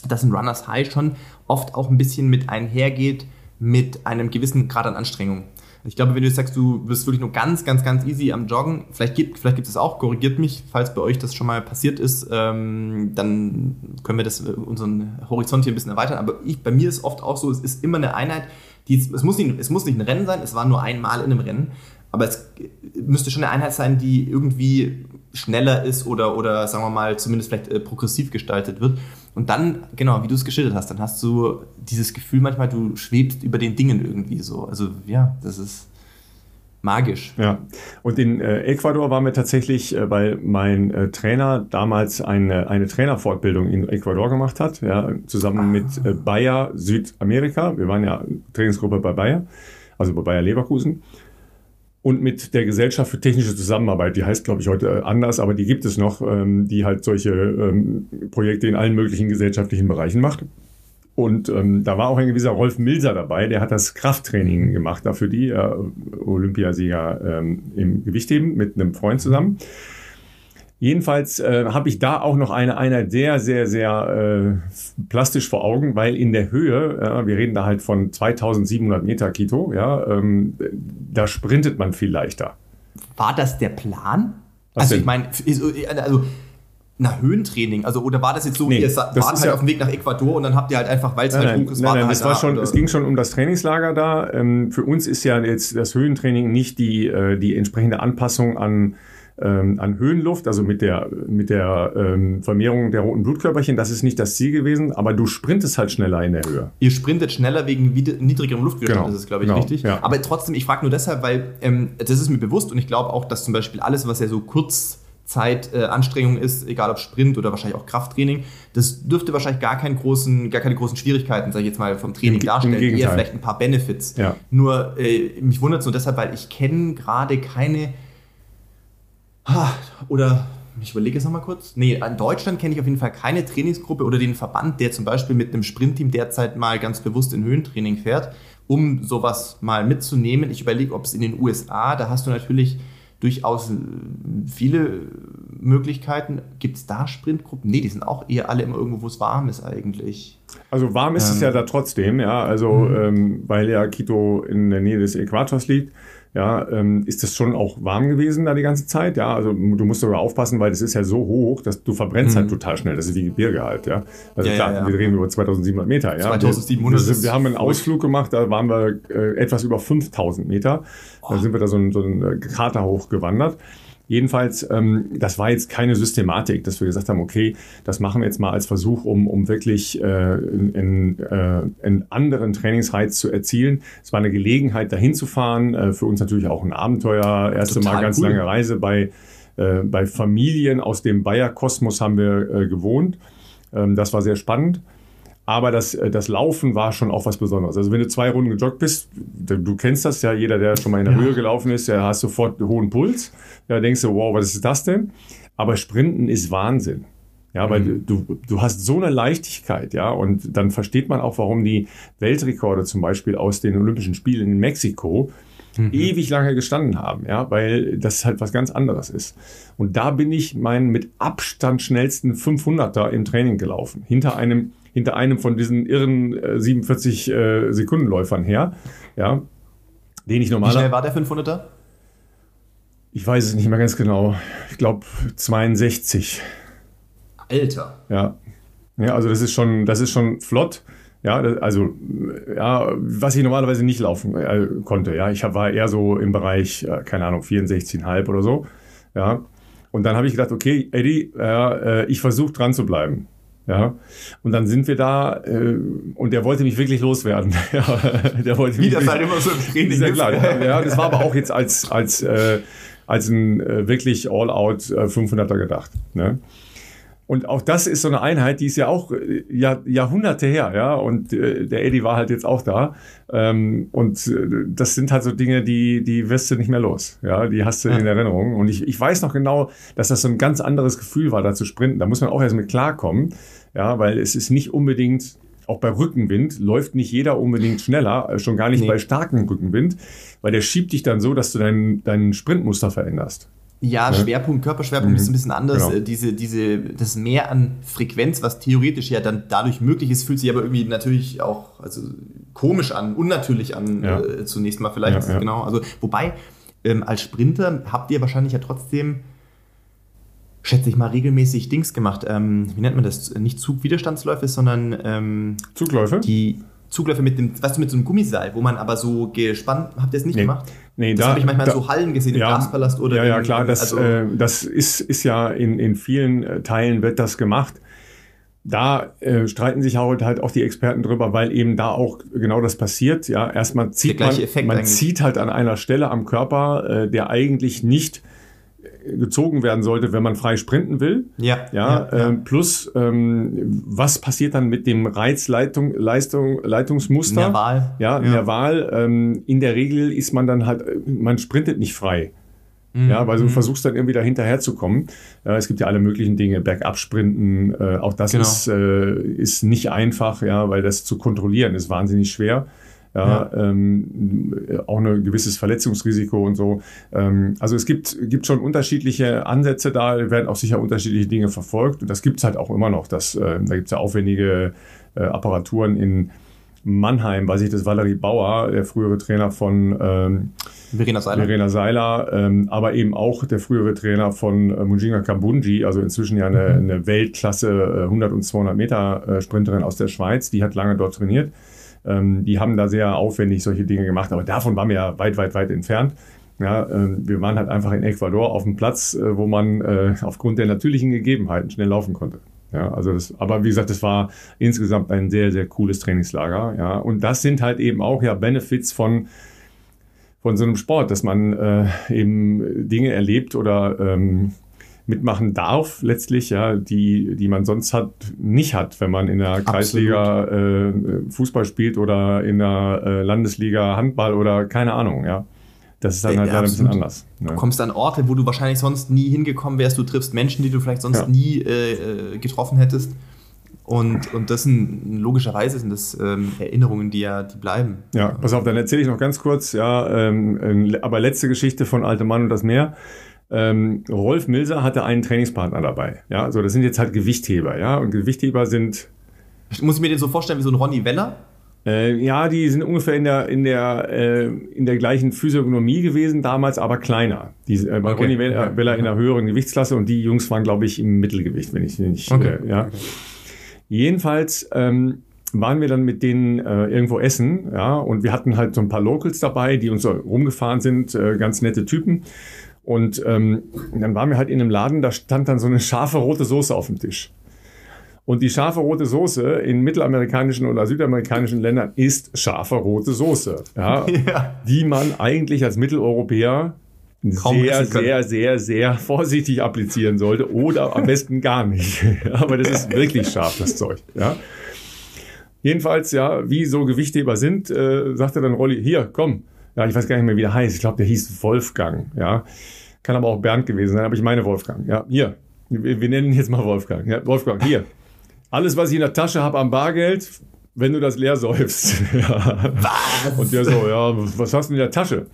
dass ein Runners High schon oft auch ein bisschen mit einhergeht mit einem gewissen Grad an Anstrengung. Ich glaube, wenn du sagst, du bist wirklich nur ganz, ganz, ganz easy am Joggen, vielleicht gibt, vielleicht gibt es auch, korrigiert mich, falls bei euch das schon mal passiert ist, ähm, dann können wir das, äh, unseren Horizont hier ein bisschen erweitern. Aber ich, bei mir ist oft auch so, es ist immer eine Einheit, die, es, muss nicht, es muss nicht ein Rennen sein, es war nur einmal in einem Rennen, aber es müsste schon eine Einheit sein, die irgendwie schneller ist oder, oder sagen wir mal, zumindest vielleicht äh, progressiv gestaltet wird. Und dann, genau, wie du es geschildert hast, dann hast du dieses Gefühl manchmal, du schwebst über den Dingen irgendwie so. Also ja, das ist magisch. Ja, und in äh, Ecuador waren wir tatsächlich, äh, weil mein äh, Trainer damals eine, eine Trainerfortbildung in Ecuador gemacht hat, ja, zusammen ah. mit äh, Bayer Südamerika. Wir waren ja Trainingsgruppe bei Bayer, also bei Bayer Leverkusen und mit der Gesellschaft für technische Zusammenarbeit, die heißt, glaube ich, heute äh, anders, aber die gibt es noch, ähm, die halt solche ähm, Projekte in allen möglichen gesellschaftlichen Bereichen macht. Und ähm, da war auch ein gewisser Rolf Milser dabei, der hat das Krafttraining gemacht, dafür die äh, Olympiasieger ähm, im Gewichtheben mit einem Freund zusammen. Jedenfalls äh, habe ich da auch noch eine Einheit sehr, sehr, sehr äh, plastisch vor Augen, weil in der Höhe, äh, wir reden da halt von 2700 Meter Kito, ja, ähm, da sprintet man viel leichter. War das der Plan? Was also denn? ich meine, also na, Höhentraining, also oder war das jetzt so, nee, ihr wart halt ja auf dem Weg nach Ecuador und dann habt ihr halt einfach, weil es halt hoch ist, nein, nein, halt das war schon, es ging schon um das Trainingslager da. Ähm, für uns ist ja jetzt das Höhentraining nicht die, äh, die entsprechende Anpassung an ähm, an Höhenluft, also mit der, mit der ähm, Vermehrung der roten Blutkörperchen. Das ist nicht das Ziel gewesen, aber du sprintest halt schneller in der Höhe. Ihr sprintet schneller wegen niedrigerem Luftwiderstand, genau. das ist, glaube ich, genau. richtig. Ja. Aber trotzdem, ich frage nur deshalb, weil ähm, das ist mir bewusst und ich glaube auch, dass zum Beispiel alles, was ja so kurz Zeitanstrengung äh, ist, egal ob Sprint oder wahrscheinlich auch Krafttraining, das dürfte wahrscheinlich gar, keinen großen, gar keine großen Schwierigkeiten, sage ich jetzt mal, vom Training Im, darstellen, im eher vielleicht ein paar Benefits. Ja. Nur, äh, mich wundert es nur deshalb, weil ich kenne gerade keine oder ich überlege es nochmal kurz. Nee, in Deutschland kenne ich auf jeden Fall keine Trainingsgruppe oder den Verband, der zum Beispiel mit einem Sprintteam derzeit mal ganz bewusst in Höhentraining fährt, um sowas mal mitzunehmen. Ich überlege, ob es in den USA, da hast du natürlich durchaus viele Möglichkeiten. Gibt es da Sprintgruppen? Nee, die sind auch eher alle immer irgendwo, wo es warm ist eigentlich. Also warm ist ähm, es ja da trotzdem, ja. Also, mhm. ähm, weil ja Quito in der Nähe des Äquators liegt ja, ähm, ist das schon auch warm gewesen da die ganze Zeit. Ja, also du musst sogar aufpassen, weil das ist ja so hoch, dass du verbrennst halt mhm. halt total schnell. Das ist wie Gebirge halt, ja. Also ja, klar, ja, ja. wir reden über 2700 Meter, ja. 2700. Wir, wir, wir haben einen Ausflug gemacht, da waren wir äh, etwas über 5000 Meter. Oh. Da sind wir da so einen, so einen äh, Krater hochgewandert. Jedenfalls, ähm, das war jetzt keine Systematik, dass wir gesagt haben, okay, das machen wir jetzt mal als Versuch, um, um wirklich äh, einen äh, anderen Trainingsreiz zu erzielen. Es war eine Gelegenheit, dahin zu fahren. Äh, für uns natürlich auch ein Abenteuer. Erste Total Mal ganz cool. lange Reise bei, äh, bei Familien aus dem Bayer-Kosmos haben wir äh, gewohnt. Ähm, das war sehr spannend. Aber das, äh, das Laufen war schon auch was Besonderes. Also wenn du zwei Runden gejoggt bist, du kennst das ja, jeder, der schon mal in der ja. Höhe gelaufen ist, der hast sofort einen hohen Puls. Da denkst du, wow, was ist das denn? Aber Sprinten ist Wahnsinn. Ja, weil mhm. du, du hast so eine Leichtigkeit, ja, und dann versteht man auch, warum die Weltrekorde zum Beispiel aus den Olympischen Spielen in Mexiko mhm. ewig lange gestanden haben, ja, weil das halt was ganz anderes ist. Und da bin ich meinen mit Abstand schnellsten 500er im Training gelaufen, hinter einem hinter einem von diesen irren äh, 47 äh, Sekundenläufern her. Ja, den ich normalerweise. Wie schnell war der 500er? Ich weiß es nicht mehr ganz genau. Ich glaube 62. Alter. Ja. Ja, also das ist schon, das ist schon flott. Ja, also ja, was ich normalerweise nicht laufen äh, konnte. Ja, ich war eher so im Bereich, äh, keine Ahnung, 64,5 oder so. Ja, und dann habe ich gedacht, okay, Eddie, äh, ich versuche dran zu bleiben. Ja, und dann sind wir da äh, und der wollte mich wirklich loswerden. der wollte Wie mich das halt immer so im Training ist. Klar, ja, das war aber auch jetzt als, als, äh, als ein äh, wirklich All-Out äh, 500er gedacht. Ne? Und auch das ist so eine Einheit, die ist ja auch äh, Jahr, Jahrhunderte her, ja. Und äh, der Eddie war halt jetzt auch da. Ähm, und äh, das sind halt so Dinge, die, die wirst du nicht mehr los. Ja, die hast du ja. in Erinnerung. Und ich, ich weiß noch genau, dass das so ein ganz anderes Gefühl war, da zu sprinten. Da muss man auch erst mit klarkommen. Ja, weil es ist nicht unbedingt, auch bei Rückenwind, läuft nicht jeder unbedingt schneller, äh, schon gar nicht nee. bei starkem Rückenwind, weil der schiebt dich dann so, dass du dein, dein Sprintmuster veränderst. Ja, Schwerpunkt, Körperschwerpunkt mhm. ist ein bisschen anders. Genau. Äh, diese, diese, das Mehr an Frequenz, was theoretisch ja dann dadurch möglich ist, fühlt sich aber irgendwie natürlich auch also komisch an, unnatürlich an, ja. äh, zunächst mal vielleicht. Ja, ja. Genau. Also, wobei, ähm, als Sprinter habt ihr wahrscheinlich ja trotzdem, schätze ich mal, regelmäßig Dings gemacht. Ähm, wie nennt man das? Nicht Zugwiderstandsläufe, sondern ähm, Zugläufe? Die Zugläufe mit dem, weißt du, mit so einem Gummiseil, wo man aber so gespannt, habt ihr es nicht nee. gemacht? Nee, das habe ich manchmal da, in so Hallen gesehen, im ja, Gaspalast oder. Ja, ja, klar, das, also, äh, das ist, ist ja in, in vielen äh, Teilen wird das gemacht. Da äh, streiten sich halt, halt auch die Experten drüber, weil eben da auch genau das passiert. Ja, erstmal zieht man, man zieht halt an einer Stelle am Körper, äh, der eigentlich nicht gezogen werden sollte, wenn man frei sprinten will. Ja. Ja. ja, äh, plus, ähm, was passiert dann mit dem Reizleitung, Leistung, Leitungsmuster? Nerval. Ja, ja. Nerval. Ähm, in der Regel ist man dann halt, man sprintet nicht frei. Mhm. Ja, weil du mhm. versuchst dann irgendwie da hinterherzukommen. Äh, es gibt ja alle möglichen Dinge, Bergabsprinten, äh, auch das genau. ist, äh, ist nicht einfach, ja, weil das zu kontrollieren ist wahnsinnig schwer. Ja, ja. Ähm, auch ein gewisses Verletzungsrisiko und so. Ähm, also es gibt, gibt schon unterschiedliche Ansätze da, werden auch sicher unterschiedliche Dinge verfolgt und das gibt es halt auch immer noch. Das, äh, da gibt es ja aufwendige äh, Apparaturen in Mannheim, weiß ich, das Valerie Bauer, der frühere Trainer von ähm, Verena Seiler, Verena Seiler ähm, aber eben auch der frühere Trainer von äh, Mujinga Kabunji, also inzwischen ja eine, mhm. eine Weltklasse äh, 100 und 200 Meter äh, Sprinterin aus der Schweiz, die hat lange dort trainiert. Ähm, die haben da sehr aufwendig solche Dinge gemacht, aber davon waren wir ja weit, weit, weit entfernt. Ja, äh, wir waren halt einfach in Ecuador auf dem Platz, äh, wo man äh, aufgrund der natürlichen Gegebenheiten schnell laufen konnte. Ja, also das, aber wie gesagt, das war insgesamt ein sehr, sehr cooles Trainingslager. Ja, und das sind halt eben auch ja Benefits von von so einem Sport, dass man äh, eben Dinge erlebt oder ähm, mitmachen darf, letztlich, ja, die, die man sonst hat, nicht hat, wenn man in der Kreisliga äh, Fußball spielt oder in der äh, Landesliga Handball oder keine Ahnung, ja. Das ist dann halt ja, leider ein bisschen anders. Ne? Du kommst an Orte, wo du wahrscheinlich sonst nie hingekommen wärst. Du triffst Menschen, die du vielleicht sonst ja. nie äh, äh, getroffen hättest. Und, und das sind logischerweise sind das ähm, Erinnerungen, die ja die bleiben. Ja, pass auf, dann erzähle ich noch ganz kurz, ja, ähm, aber letzte Geschichte von Alte Mann und das Meer. Ähm, Rolf Milser hatte einen Trainingspartner dabei. Ja, also das sind jetzt halt Gewichtheber, ja. Und Gewichtheber sind. Muss ich mir den so vorstellen wie so ein Ronny Weller? Äh, ja, die sind ungefähr in der, in der, äh, in der gleichen Physiognomie gewesen, damals aber kleiner. Die, äh, bei Okay. Ronny Okay. Bella in einer höheren Gewichtsklasse und die Jungs waren, glaube ich, im Mittelgewicht, wenn ich nicht. Okay. Äh, ja. Jedenfalls ähm, waren wir dann mit denen äh, irgendwo essen, ja, und wir hatten halt so ein paar Locals dabei, die uns so rumgefahren sind, äh, ganz nette Typen. Und ähm, dann waren wir halt in einem Laden, da stand dann so eine scharfe rote Soße auf dem Tisch. Und die scharfe rote Soße in mittelamerikanischen oder südamerikanischen Ländern ist scharfe rote Soße, ja, Ja. die man eigentlich als Mitteleuropäer Kaum sehr, sehr, sehr, sehr vorsichtig applizieren sollte oder am besten gar nicht. Aber das ist wirklich scharf, das Zeug. Ja. Jedenfalls, ja, wie so Gewichtheber sind, äh, sagte dann Rolli, hier, komm. Ja, ich weiß gar nicht mehr, wie der heißt. Ich glaube, der hieß Wolfgang, ja. Kann aber auch Bernd gewesen sein, aber ich meine Wolfgang. Ja, hier. Wir, wir nennen ihn jetzt mal Wolfgang. Ja, Wolfgang, hier. Alles, was ich in der Tasche habe am Bargeld, wenn du das leer säufst. ja. Was? Und der so, ja, was hast du in der Tasche?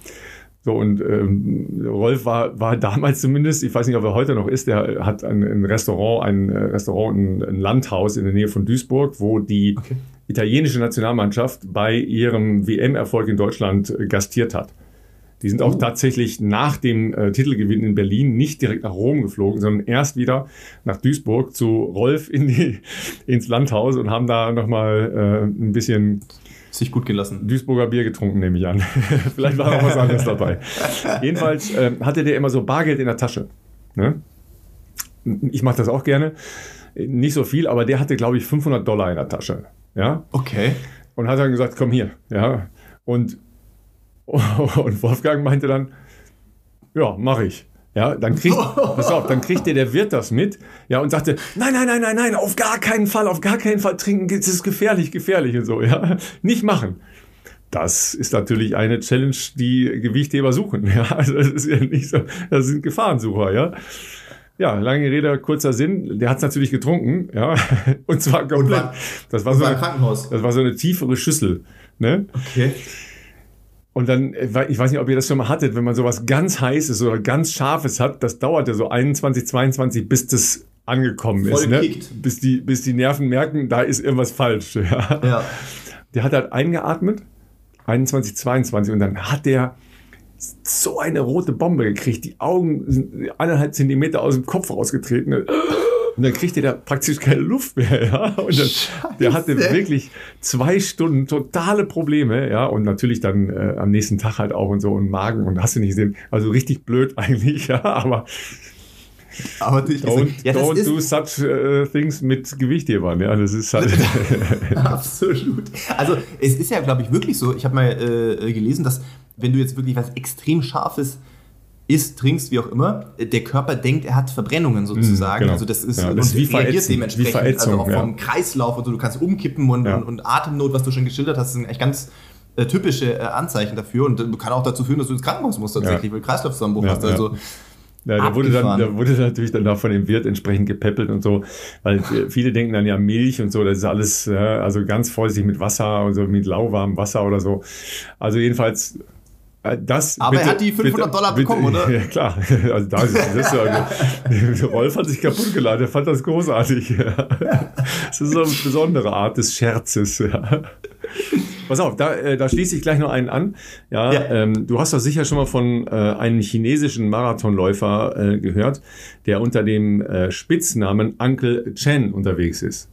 So, und ähm, Rolf war, war damals zumindest, ich weiß nicht, ob er heute noch ist, der hat ein, ein Restaurant, ein äh, Restaurant, ein, ein Landhaus in der Nähe von Duisburg, wo die Okay. italienische Nationalmannschaft bei ihrem WM-Erfolg in Deutschland äh, gastiert hat. Die sind auch Oh. tatsächlich nach dem äh, Titelgewinn in Berlin nicht direkt nach Rom geflogen, sondern erst wieder nach Duisburg zu Rolf in die, ins Landhaus und haben da nochmal äh, ein bisschen Sich gut gelassen. Duisburger Bier getrunken, nehme ich an. Vielleicht war noch was anderes dabei. Jedenfalls ähm, hatte der immer so Bargeld in der Tasche. Ne? Ich mache das auch gerne. Nicht so viel, aber der hatte, glaube ich, 500 Dollar in der Tasche. Ja? Okay. Und hat dann gesagt, komm hier. Ja? Und, und Wolfgang meinte dann, ja, mache ich. Ja, dann kriegt, pass auf, dann kriegt der, der Wirt das mit, ja, und sagte, nein, nein, nein, nein, nein, auf gar keinen Fall, auf gar keinen Fall trinken, das ist gefährlich, gefährlich und so, ja, nicht machen. Das ist natürlich eine Challenge, die Gewichtheber suchen, ja, also das ist ja nicht so, das sind Gefahrensucher, ja. Ja, lange Rede, kurzer Sinn, der hat es natürlich getrunken, ja, und zwar komplett, war- das war Und so eine, Krankenhaus. das war so eine tiefere Schüssel, ne, Okay. Und dann, äh, ich weiß nicht, ob ihr das schon mal hattet, wenn man sowas ganz Heißes oder ganz Scharfes hat, das dauert ja so 21, 22, bis das angekommen Voll ist. Ne? kickt. Bis, die, bis die Nerven merken, da ist irgendwas falsch. Ja. Ja. Der hat halt eingeatmet, 21, 22, und dann hat der so eine rote Bombe gekriegt. Die Augen sind eineinhalb Zentimeter aus dem Kopf rausgetreten. Und dann kriegte der praktisch keine Luft mehr, ja. Und dann, der hatte wirklich zwei Stunden totale Probleme, ja. Und natürlich dann äh, am nächsten Tag halt auch und so und Magen und hast du nicht gesehen. Also richtig blöd eigentlich, ja. Aber Aber natürlich don't, ja, das don't ist do such uh, things mit Gewichthebern, ja. Das ist halt. absolut. Also es ist ja, glaube ich, wirklich so. Ich habe mal äh, gelesen, dass wenn du jetzt wirklich was extrem Scharfes isst, trinkst, wie auch immer, der Körper denkt, er hat Verbrennungen sozusagen. genau. Also das ist, Ja, und das ist wie reagiert dementsprechend. wie Verätzung, also auch ja. vom Kreislauf und so, du kannst umkippen und, Ja. und, und Atemnot, was du schon geschildert hast, sind echt ganz äh, typische äh, Anzeichen dafür und äh, kann auch dazu führen, dass du ins Krankenhaus musst tatsächlich, Ja. weil du Kreislaufzusammenbruch Ja, hast. Also Ja, der wurde, dann, der wurde natürlich dann auch von dem Wirt entsprechend gepäppelt und so, weil äh, viele denken dann ja Milch und so, das ist alles, ja, also ganz vorsichtig mit Wasser und so, mit lauwarmem Wasser oder so. Also jedenfalls, das. Aber er hat die 500 Dollar bekommen, oder? Ja, klar. Also da ist das ja, Rolf hat sich kaputt geladen, er fand das großartig. Ja. Das ist so eine besondere Art des Scherzes. Ja. Pass auf, da, äh, da schließe ich gleich noch einen an. Ja, Ja. Ähm, du hast doch sicher schon mal von äh, einem chinesischen Marathonläufer äh, gehört, der unter dem äh, Spitznamen Uncle Chen unterwegs ist.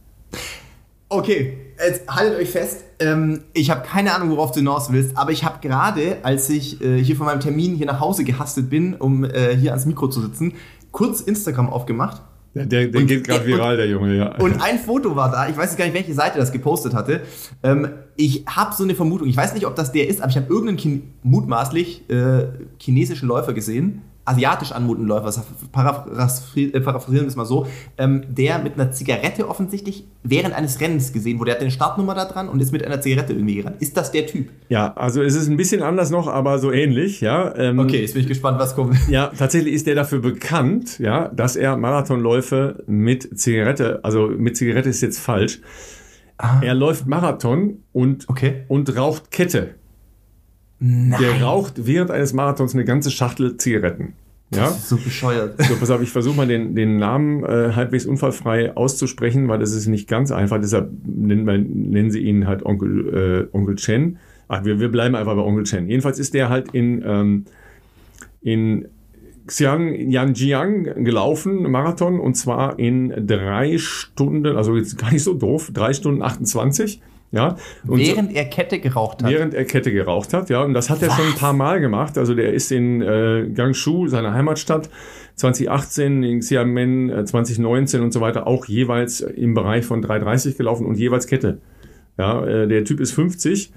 Okay, jetzt haltet euch fest. Ähm, ich habe keine Ahnung, worauf du hinaus willst, aber ich habe gerade, als ich äh, hier von meinem Termin hier nach Hause gehastet bin, um äh, hier ans Mikro zu sitzen, kurz Instagram aufgemacht. Der, der, der Und- geht gerade und- viral, der Junge, ja. Und ein Foto war da, ich weiß jetzt gar nicht, welche Seite das gepostet hatte. Ähm, ich habe so eine Vermutung, ich weiß nicht, ob das der ist, aber ich habe irgendeinen Chin mutmaßlich äh, chinesischen Läufer gesehen, asiatisch anmutenden Läufer, paraphrasieren äh, paraphrasieren wir es mal so, ähm, der mit einer Zigarette offensichtlich während eines Rennens gesehen wurde. Der hat eine Startnummer da dran und ist mit einer Zigarette irgendwie gerannt. Ist das der Typ? ja, also es ist ein bisschen anders noch, aber so ähnlich, ja. Ähm, Okay, jetzt bin ich gespannt, was kommt. Ja, tatsächlich ist der dafür bekannt, ja, dass er Marathonläufe mit Zigarette, also mit Zigarette ist jetzt falsch. Er läuft Marathon und, Okay. und raucht Kette. Nein. Der raucht während eines Marathons eine ganze Schachtel Zigaretten. Ja? Das ist so bescheuert. So, pass auf, ich versuche mal den, den Namen äh, halbwegs unfallfrei auszusprechen, weil das ist nicht ganz einfach. Deshalb nennen, wir, nennen sie ihn halt Onkel, äh, Onkel Chen. Ach, wir, wir bleiben einfach bei Onkel Chen. Jedenfalls ist der halt in, ähm, in Xiang Yanjiang gelaufen, Marathon, und zwar in drei Stunden, also jetzt gar nicht so doof, drei Stunden 28. Ja, und während er Kette geraucht hat. Während er Kette geraucht hat, ja. Und das hat Was? er schon ein paar Mal gemacht. Also der ist in äh, Gangshu, seiner Heimatstadt, 2018, in Xiamen äh, 2019 und so weiter, auch jeweils im Bereich von 3,30 gelaufen und jeweils Kette. Ja, äh, der Typ ist 50,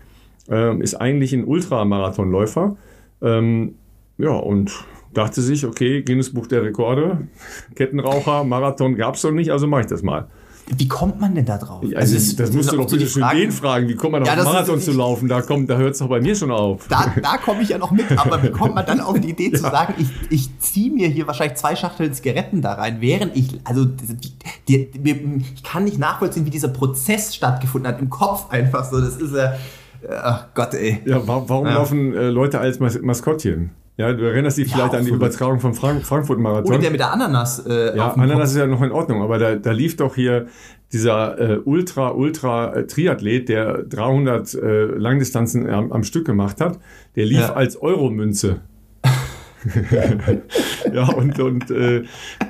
äh, ist eigentlich ein Ultramarathonläufer. Ähm, ja, und dachte sich, okay, Guinness Buch der Rekorde, Kettenraucher, Marathon gab es doch nicht, also mache ich das mal. Wie kommt man denn da drauf? Also, also das, das musst du doch bitte schön den fragen. Wie kommt man ja, auf Marathon zu laufen? Da, kommt, da hört es doch bei mir schon auf. Da, da komme ich ja noch mit. Aber wie kommt man dann auf die Idee ja. zu sagen, ich, ich ziehe mir hier wahrscheinlich zwei Schachteln Zigaretten da rein, während ich, also die, die, ich kann nicht nachvollziehen, wie dieser Prozess stattgefunden hat im Kopf einfach so. Das ist ja, ach Gott, ey. Ja, warum ja. laufen äh, Leute als Mas Maskottchen? Ja, du erinnerst dich vielleicht ja, an die Übertragung vom Frank Frankfurt-Marathon. Oder der mit der Ananas. Äh, ja, Ananas ist ja noch in Ordnung, aber da, da lief doch hier dieser äh, Ultra, Ultra äh, Triathlet, der 300 äh, Langdistanzen am, am, Stück gemacht hat, der lief ja. als Euromünze. ja, und, und äh,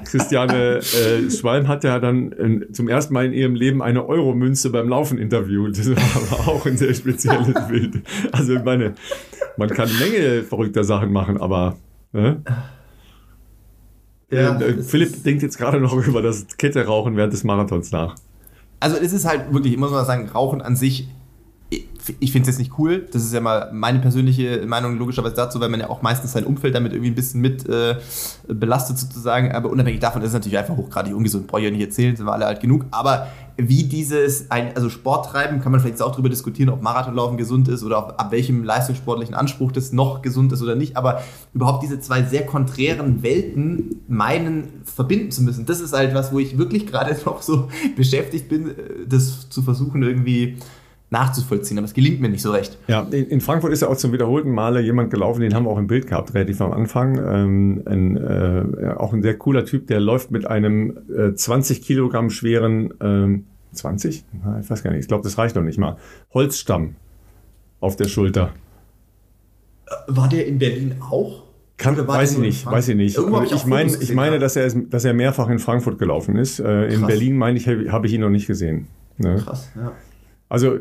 Christiane äh, Schwalm hat ja dann äh, zum ersten Mal in ihrem Leben eine Euromünze beim Laufen interviewt. Das war auch ein sehr spezielles Bild. Also ich meine, man kann eine Menge verrückter Sachen machen, aber äh? Ja, äh, Philipp denkt jetzt gerade noch über das Kette rauchen während des Marathons nach. Also es ist halt wirklich, ich muss mal sagen, Rauchen an sich ich finde es jetzt nicht cool. Das ist ja mal meine persönliche Meinung logischerweise dazu, weil man ja auch meistens sein Umfeld damit irgendwie ein bisschen mit äh, belastet sozusagen. Aber unabhängig davon ist es natürlich einfach hochgradig ungesund. Brauche ich ja nicht erzählen, sind wir alle alt genug. Aber wie dieses, ein, also Sport treiben, kann man vielleicht auch darüber diskutieren, ob Marathonlaufen gesund ist oder ob, ab welchem leistungssportlichen Anspruch das noch gesund ist oder nicht. Aber überhaupt diese zwei sehr konträren Welten meinen, verbinden zu müssen, das ist halt was, wo ich wirklich gerade noch so beschäftigt bin, äh, das zu versuchen irgendwie nachzuvollziehen, aber es gelingt mir nicht so recht. Ja, in Frankfurt ist ja auch zum wiederholten Male jemand gelaufen, den haben wir auch im Bild gehabt, relativ am Anfang. Ähm, ein, äh, auch ein sehr cooler Typ, der läuft mit einem äh, 20 Kilogramm schweren, ähm, 20? Ich weiß gar nicht, ich glaube, das reicht noch nicht mal. Holzstamm auf der Schulter. War der in Berlin auch? Kann, weiß ich nicht, weiß ich nicht. Ich, ich, mein, ich meine, dass er, dass er mehrfach in Frankfurt gelaufen ist. Äh, in Berlin, meine ich, habe ich ihn noch nicht gesehen. Ne? Krass, ja. Also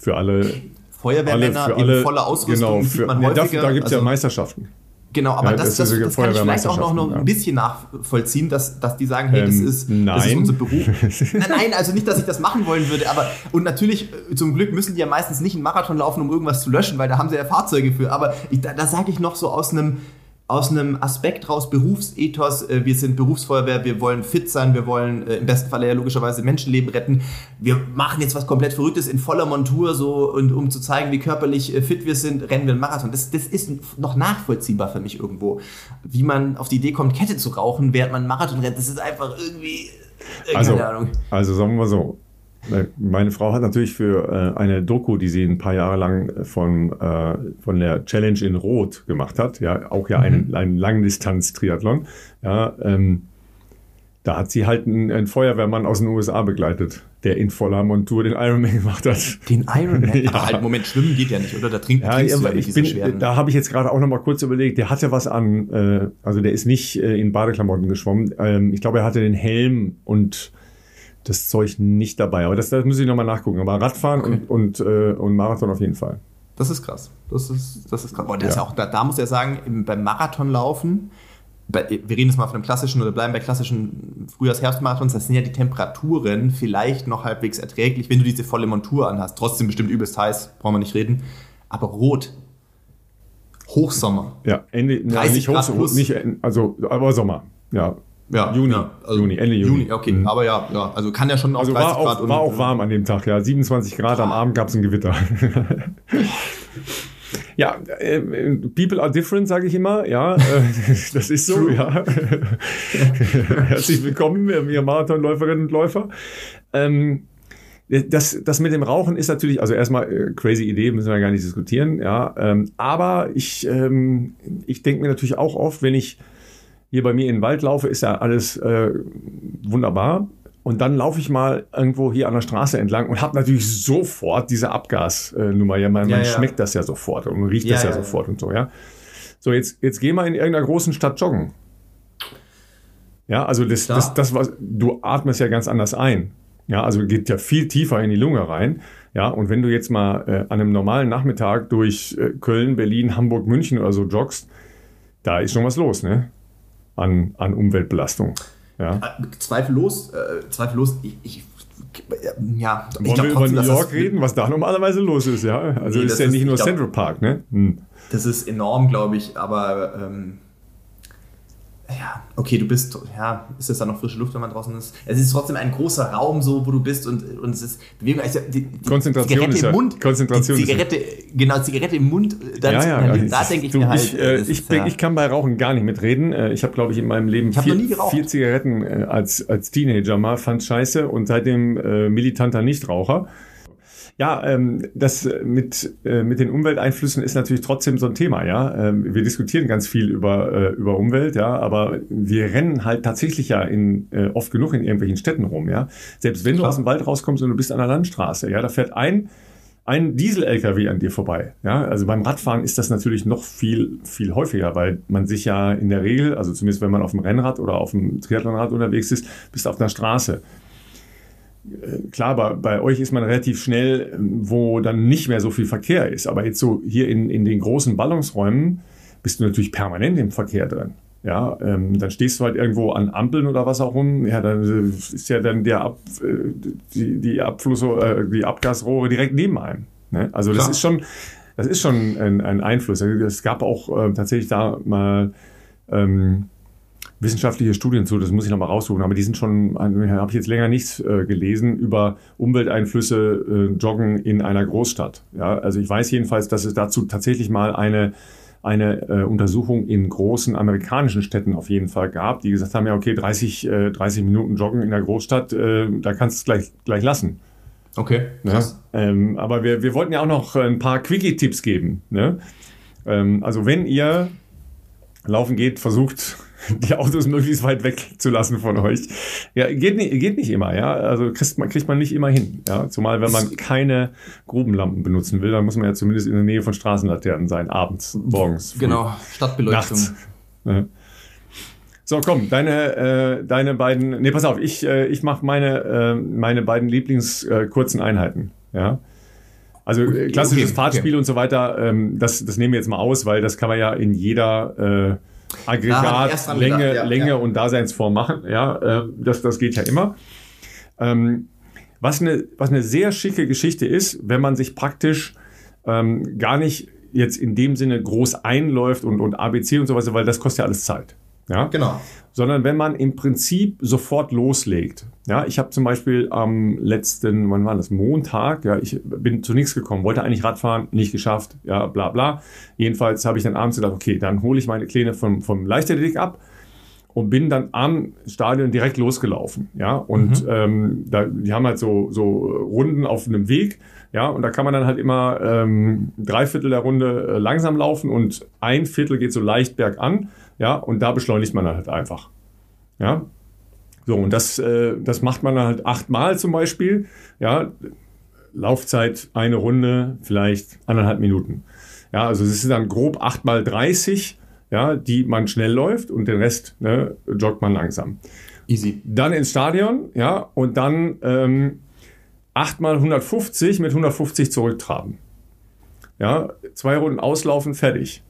für alle. Feuerwehrmänner alle, für alle, in voller Ausrüstung genau, für, man häufiger. Ja, da gibt es also, ja Meisterschaften. Genau, aber ja, das, das, das, das kann ich vielleicht auch noch, noch ein bisschen nachvollziehen, dass, dass die sagen, hey, das, ähm, ist, das ist unser Beruf. nein, nein, also nicht, dass ich das machen wollen würde, aber und natürlich, äh, zum Glück müssen die ja meistens nicht einen Marathon laufen, um irgendwas zu löschen, weil da haben sie ja Fahrzeuge für. Aber ich, da, da sage ich noch so aus einem aus einem Aspekt raus, Berufsethos, äh, wir sind Berufsfeuerwehr, wir wollen fit sein, wir wollen äh, im besten Falle ja logischerweise Menschenleben retten. Wir machen jetzt was komplett Verrücktes in voller Montur so und um zu zeigen, wie körperlich äh, fit wir sind, rennen wir einen Marathon. Das, das ist noch nachvollziehbar für mich irgendwo. Wie man auf die Idee kommt, Kette zu rauchen, während man einen Marathon rennt, das ist einfach irgendwie. Äh, also, also sagen wir mal so, meine Frau hat natürlich für äh, eine Doku, die sie ein paar Jahre lang von, äh, von der Challenge in Rot gemacht hat, ja, auch ja mhm. einen, einen Langdistanz-Triathlon, ja, ähm, da hat sie halt einen, einen, Feuerwehrmann aus den USA begleitet, der in voller Montur den Ironman gemacht hat. Den Ironman? ja. Aber halt, Moment, schwimmen geht ja nicht, oder? Da trinkt ja, ja, ja ich bin, schweren. Da habe ich jetzt gerade auch noch mal kurz überlegt, der hatte was an, äh, also der ist nicht äh, in Badeklamotten geschwommen. Ähm, ich glaube, er hatte den Helm und das Zeug nicht dabei. Aber das, das muss ich nochmal nachgucken. Aber Radfahren okay. und, und, äh, und Marathon auf jeden Fall. Das ist krass. Das ist, das ist krass. Boah, das ja. auch, da, da muss er sagen, beim Marathonlaufen, bei, wir reden jetzt mal von einem klassischen oder bleiben bei klassischen Frühjahrs-Herbstmarathons, das sind ja die Temperaturen vielleicht noch halbwegs erträglich, wenn du diese volle Montur anhast. Trotzdem bestimmt übelst heiß, brauchen wir nicht reden. Aber rot, Hochsommer. Ja, Ende, 30 ja, nicht Hochsommer, nicht, also, aber Sommer. Ja, ja, Juni, ja, also Juni, Ende Juni. Juni okay, mhm. aber ja, ja, also kann ja schon auch also 30 war auch, Grad. War auch warm an dem Tag, ja. 27 Grad, am Abend gab es ein Gewitter. ja, äh, people are different, sage ich immer. Ja, äh, das ist so, ja. Herzlich willkommen, ihr Marathonläuferinnen und Läufer. Ähm, das, das mit dem Rauchen ist natürlich, also erstmal äh, crazy Idee, müssen wir gar nicht diskutieren, ja. Ähm, aber ich, ähm, ich denke mir natürlich auch oft, wenn ich hier bei mir in den Wald laufe, ist ja alles äh, wunderbar. Und dann laufe ich mal irgendwo hier an der Straße entlang und habe natürlich sofort diese Abgasnummer. Ja, man, Ja, man ja. schmeckt das ja sofort und riecht Ja, das ja. sofort und so, ja. So, jetzt, jetzt geh mal in irgendeiner großen Stadt joggen. Ja, also das, Klar. das, das, was du atmest ja ganz anders ein. Ja, also geht ja viel tiefer in die Lunge rein. Ja, und wenn du jetzt mal äh, an einem normalen Nachmittag durch äh, Köln, Berlin, Hamburg, München oder so joggst, da ist schon was los, ne? An, an Umweltbelastung. Ja. Äh, Zweifellos, äh, zweifellos, ich, ich ja, ich Wollen glaub wir über New York das- reden, was da normalerweise los ist, ja? Also Nee, ist ja ist- nicht nur glaub- Central Park, ne? Hm. Das ist enorm, glaube ich, aber ähm, ja, okay, du bist, ja, ist das dann noch frische Luft, wenn man draußen ist? Es ist trotzdem ein großer Raum, so, wo du bist und, und es ist Bewegung. Also die, die Konzentration Zigarette ist ja- im Mund. Konzentration die ist ja- Zigarette, genau, Zigarette im Mund, dann, ja, ja, ja. da denke ich du, mir halt. ich, äh, ich, ist ja- ich kann bei Rauchen gar nicht mitreden. Äh, Ich habe, glaube ich, in meinem Leben vier, vier Zigaretten äh, als, als Teenager mal, fand scheiße und seitdem äh, militanter Nichtraucher. Ja, ähm, das äh, mit, äh, mit den Umwelteinflüssen ist natürlich trotzdem so ein Thema, ja. Ähm, wir diskutieren ganz viel über, äh, über Umwelt, ja, aber wir rennen halt tatsächlich ja in, äh, oft genug in irgendwelchen Städten rum, ja. Selbst wenn du Klar. aus dem Wald rauskommst und du bist an der Landstraße, ja, da fährt ein, ein Diesel-LKW an dir vorbei. Ja, also beim Radfahren ist das natürlich noch viel, viel häufiger, weil man sich ja in der Regel, also zumindest wenn man auf dem Rennrad oder auf dem Triathlonrad unterwegs ist, bist auf einer Straße. Äh, Klar, bei, bei euch ist man relativ schnell, ähm, wo dann nicht mehr so viel Verkehr ist. Aber jetzt so hier in, in den großen Ballungsräumen bist du natürlich permanent im Verkehr drin. Ja, ähm, dann stehst du halt irgendwo an Ampeln oder was auch rum. Ja, dann äh, ist ja dann der Ab, äh, die, die Abfluss, äh, die Abgasrohre direkt neben einem. Ne? Also das Klar. ist schon, das ist schon ein, ein Einfluss. Also Es gab auch äh, tatsächlich da mal ähm, wissenschaftliche Studien zu, das muss ich nochmal raussuchen, aber die sind schon, habe ich jetzt länger nichts äh, gelesen, über Umwelteinflüsse äh, Joggen in einer Großstadt. Ja, also ich weiß jedenfalls, dass es dazu tatsächlich mal eine, eine äh, Untersuchung in großen amerikanischen Städten auf jeden Fall gab, die gesagt haben, ja okay, 30, äh, 30 Minuten Joggen in der Großstadt, äh, da kannst du es gleich, gleich lassen. okay, Ne? krass. Ähm, aber wir, wir wollten ja auch noch ein paar Quickie-Tipps geben. Ne? Ähm, also wenn ihr laufen geht, versucht die Autos möglichst weit weg zu lassen von euch. Ja, geht nicht, geht nicht immer, ja. Also kriegt man, kriegt man nicht immer hin. Ja? Zumal wenn man keine Grubenlampen benutzen will, dann muss man ja zumindest in der Nähe von Straßenlaternen sein, abends, morgens. früh, Genau, Stadtbeleuchtung. Nachts. Ja. So, komm, deine, äh, deine beiden. Nee, pass auf, ich, äh, ich mache meine, äh, meine beiden Lieblings äh, Einheiten. Ja. Also äh, klassisches okay, Fahrtspiel und so weiter, ähm, das, das nehmen wir jetzt mal aus, weil das kann man ja in jeder Da Aggregat, dran Länge, gedacht, ja, Länge ja. und Daseinsform machen. Ja, äh, das, das geht ja immer. Ähm, was, eine, was eine sehr schicke Geschichte ist, wenn man sich praktisch ähm, gar nicht jetzt in dem Sinne groß einläuft und, und ABC und so weiter, weil das kostet ja alles Zeit. Ja? Genau. Sondern wenn man im Prinzip sofort loslegt. Ja, ich habe zum Beispiel am letzten, wann war das, Montag, ja, ich bin zu nichts gekommen, wollte eigentlich Radfahren, nicht geschafft, ja, bla bla. Jedenfalls habe ich dann abends gedacht, okay, dann hole ich meine Kleine vom, vom Leichtathletik ab und bin dann am Stadion direkt losgelaufen. Ja, und ähm, da, die haben halt so, so Runden auf einem Weg. Ja, und da kann man dann halt immer ähm, drei Viertel der Runde äh, langsam laufen und ein Viertel geht so leicht bergan. Ja, und da beschleunigt man dann halt einfach. Ja, so, und das, äh, das macht man dann halt achtmal zum Beispiel. Ja, Laufzeit eine Runde, vielleicht anderthalb Minuten. Ja, also es ist dann grob acht mal 30, ja, die man schnell läuft und den Rest ne, joggt man langsam. Easy. Dann ins Stadion, ja, und dann ähm, 8 mal 150 mit 150 zurücktraben. Ja, zwei Runden auslaufen, fertig.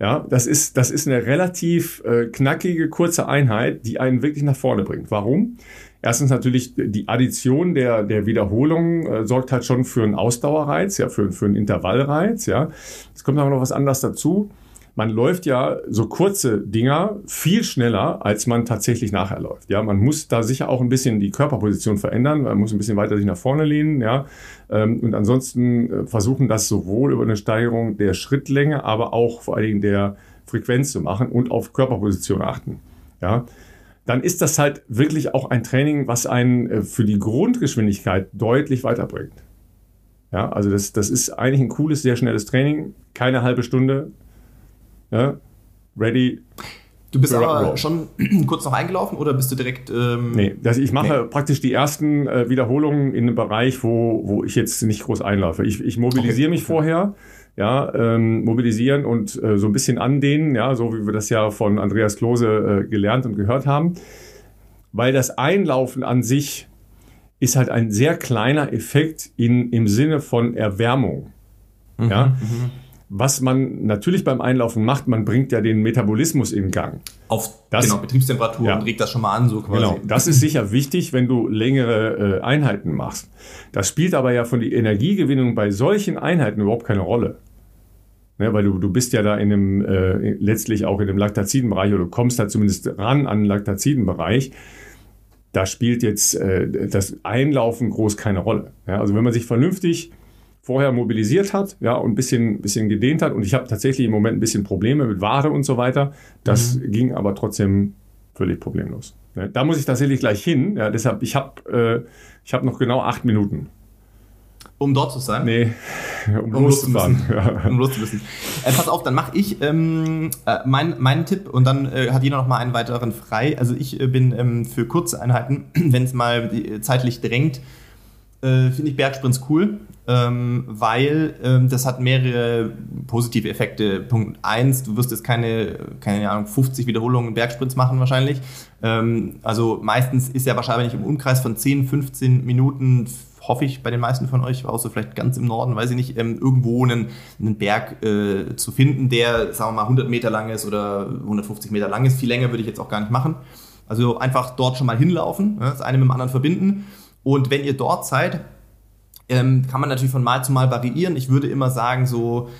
Ja, das ist, das ist eine relativ äh, knackige, kurze Einheit, die einen wirklich nach vorne bringt. Warum? Erstens natürlich die Addition der, der Wiederholungen äh, sorgt halt schon für einen Ausdauerreiz, ja, für, für einen Intervallreiz, ja. Es kommt aber noch was anderes dazu. Man läuft ja so kurze Dinger viel schneller, als man tatsächlich nachher läuft. Ja, man muss da sicher auch ein bisschen die Körperposition verändern. Man muss ein bisschen weiter sich nach vorne lehnen. Ja, ähm, und ansonsten äh, versuchen das sowohl über eine Steigerung der Schrittlänge, aber auch vor allen Dingen der Frequenz zu machen und auf Körperposition achten. Ja, dann ist das halt wirklich auch ein Training, was einen äh, für die Grundgeschwindigkeit deutlich weiterbringt. Ja, also das, das ist eigentlich ein cooles, sehr schnelles Training. Keine halbe Stunde. Ja, ready, Du bist aber schon kurz noch eingelaufen oder bist du direkt. Ähm nee, also ich mache nee. praktisch die ersten äh, Wiederholungen in einem Bereich, wo, wo ich jetzt nicht groß einlaufe. Ich, ich mobilisiere okay. mich vorher, ja, ähm, mobilisieren und äh, so ein bisschen andehnen, ja, so wie wir das ja von Andreas Klose äh, gelernt und gehört haben. Weil das Einlaufen an sich ist halt ein sehr kleiner Effekt in, im Sinne von Erwärmung. Mhm, ja. Mhm. Was man natürlich beim Einlaufen macht, man bringt ja den Metabolismus in Gang. Auf das, genau, Betriebstemperatur ja. und regt das schon mal an, so quasi. Genau, das ist sicher wichtig, wenn du längere äh, Einheiten machst. Das spielt aber ja von der Energiegewinnung bei solchen Einheiten überhaupt keine Rolle. Ne, weil du, du bist ja da in einem, äh, letztlich auch in dem Laktazidenbereich oder du kommst da zumindest ran an den Laktazidenbereich. Da spielt jetzt äh, das Einlaufen groß keine Rolle. Ja, also wenn man sich vernünftig vorher mobilisiert hat, ja, und ein bisschen, bisschen gedehnt hat. Und ich habe tatsächlich im Moment ein bisschen Probleme mit Ware und so weiter. Das mhm. ging aber trotzdem völlig problemlos. Ja, da muss ich tatsächlich gleich hin. Ja, deshalb, ich habe äh, hab noch genau acht Minuten. Um dort zu sein? Nee, um, um loszufahren. Ja. Um loszuwissen. Äh, pass auf, dann mache ich ähm, äh, meinen mein Tipp und dann äh, hat jeder noch mal einen weiteren frei. Also ich äh, bin ähm, für kurze Einheiten, wenn es mal zeitlich drängt, äh, finde ich Bergsprints cool ähm, weil ähm, das hat mehrere positive Effekte. Punkt 1, du wirst jetzt keine, keine Ahnung, 50 Wiederholungen Bergsprints machen wahrscheinlich. Ähm, also meistens ist ja wahrscheinlich im Umkreis von 10, 15 Minuten hoffe ich bei den meisten von euch, außer vielleicht ganz im Norden, weiß ich nicht, ähm, irgendwo einen, einen Berg äh, zu finden, der, sagen wir mal, 100 Meter lang ist oder 150 Meter lang ist. Viel länger würde ich jetzt auch gar nicht machen. Also einfach dort schon mal hinlaufen, ja, das eine mit dem anderen verbinden. Und wenn ihr dort seid, ähm, kann man natürlich von Mal zu Mal variieren. Ich würde immer sagen, so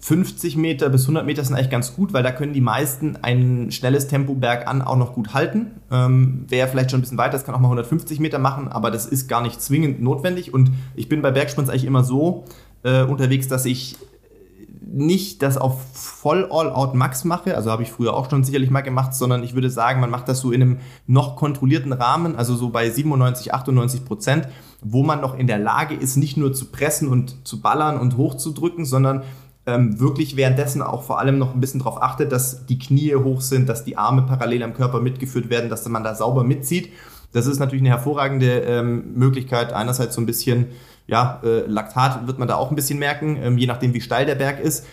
50 Meter bis 100 Meter sind eigentlich ganz gut, weil da können die meisten ein schnelles Tempo bergan auch noch gut halten. Ähm, wer vielleicht schon ein bisschen weiter das kann auch mal 150 Meter machen, aber das ist gar nicht zwingend notwendig. Und ich bin bei Bergsprints eigentlich immer so äh, unterwegs, dass ich nicht das auf voll All-Out Max mache, also habe ich früher auch schon sicherlich mal gemacht, sondern ich würde sagen, man macht das so in einem noch kontrollierten Rahmen, also so bei 97, 98 Prozent, wo man noch in der Lage ist, nicht nur zu pressen und zu ballern und hochzudrücken, sondern ähm, wirklich währenddessen auch vor allem noch ein bisschen darauf achtet, dass die Knie hoch sind, dass die Arme parallel am Körper mitgeführt werden, dass man da sauber mitzieht. Das ist natürlich eine hervorragende ähm, Möglichkeit, einerseits so ein bisschen ja, äh, Laktat wird man da auch ein bisschen merken, ähm, je nachdem wie steil der Berg ist.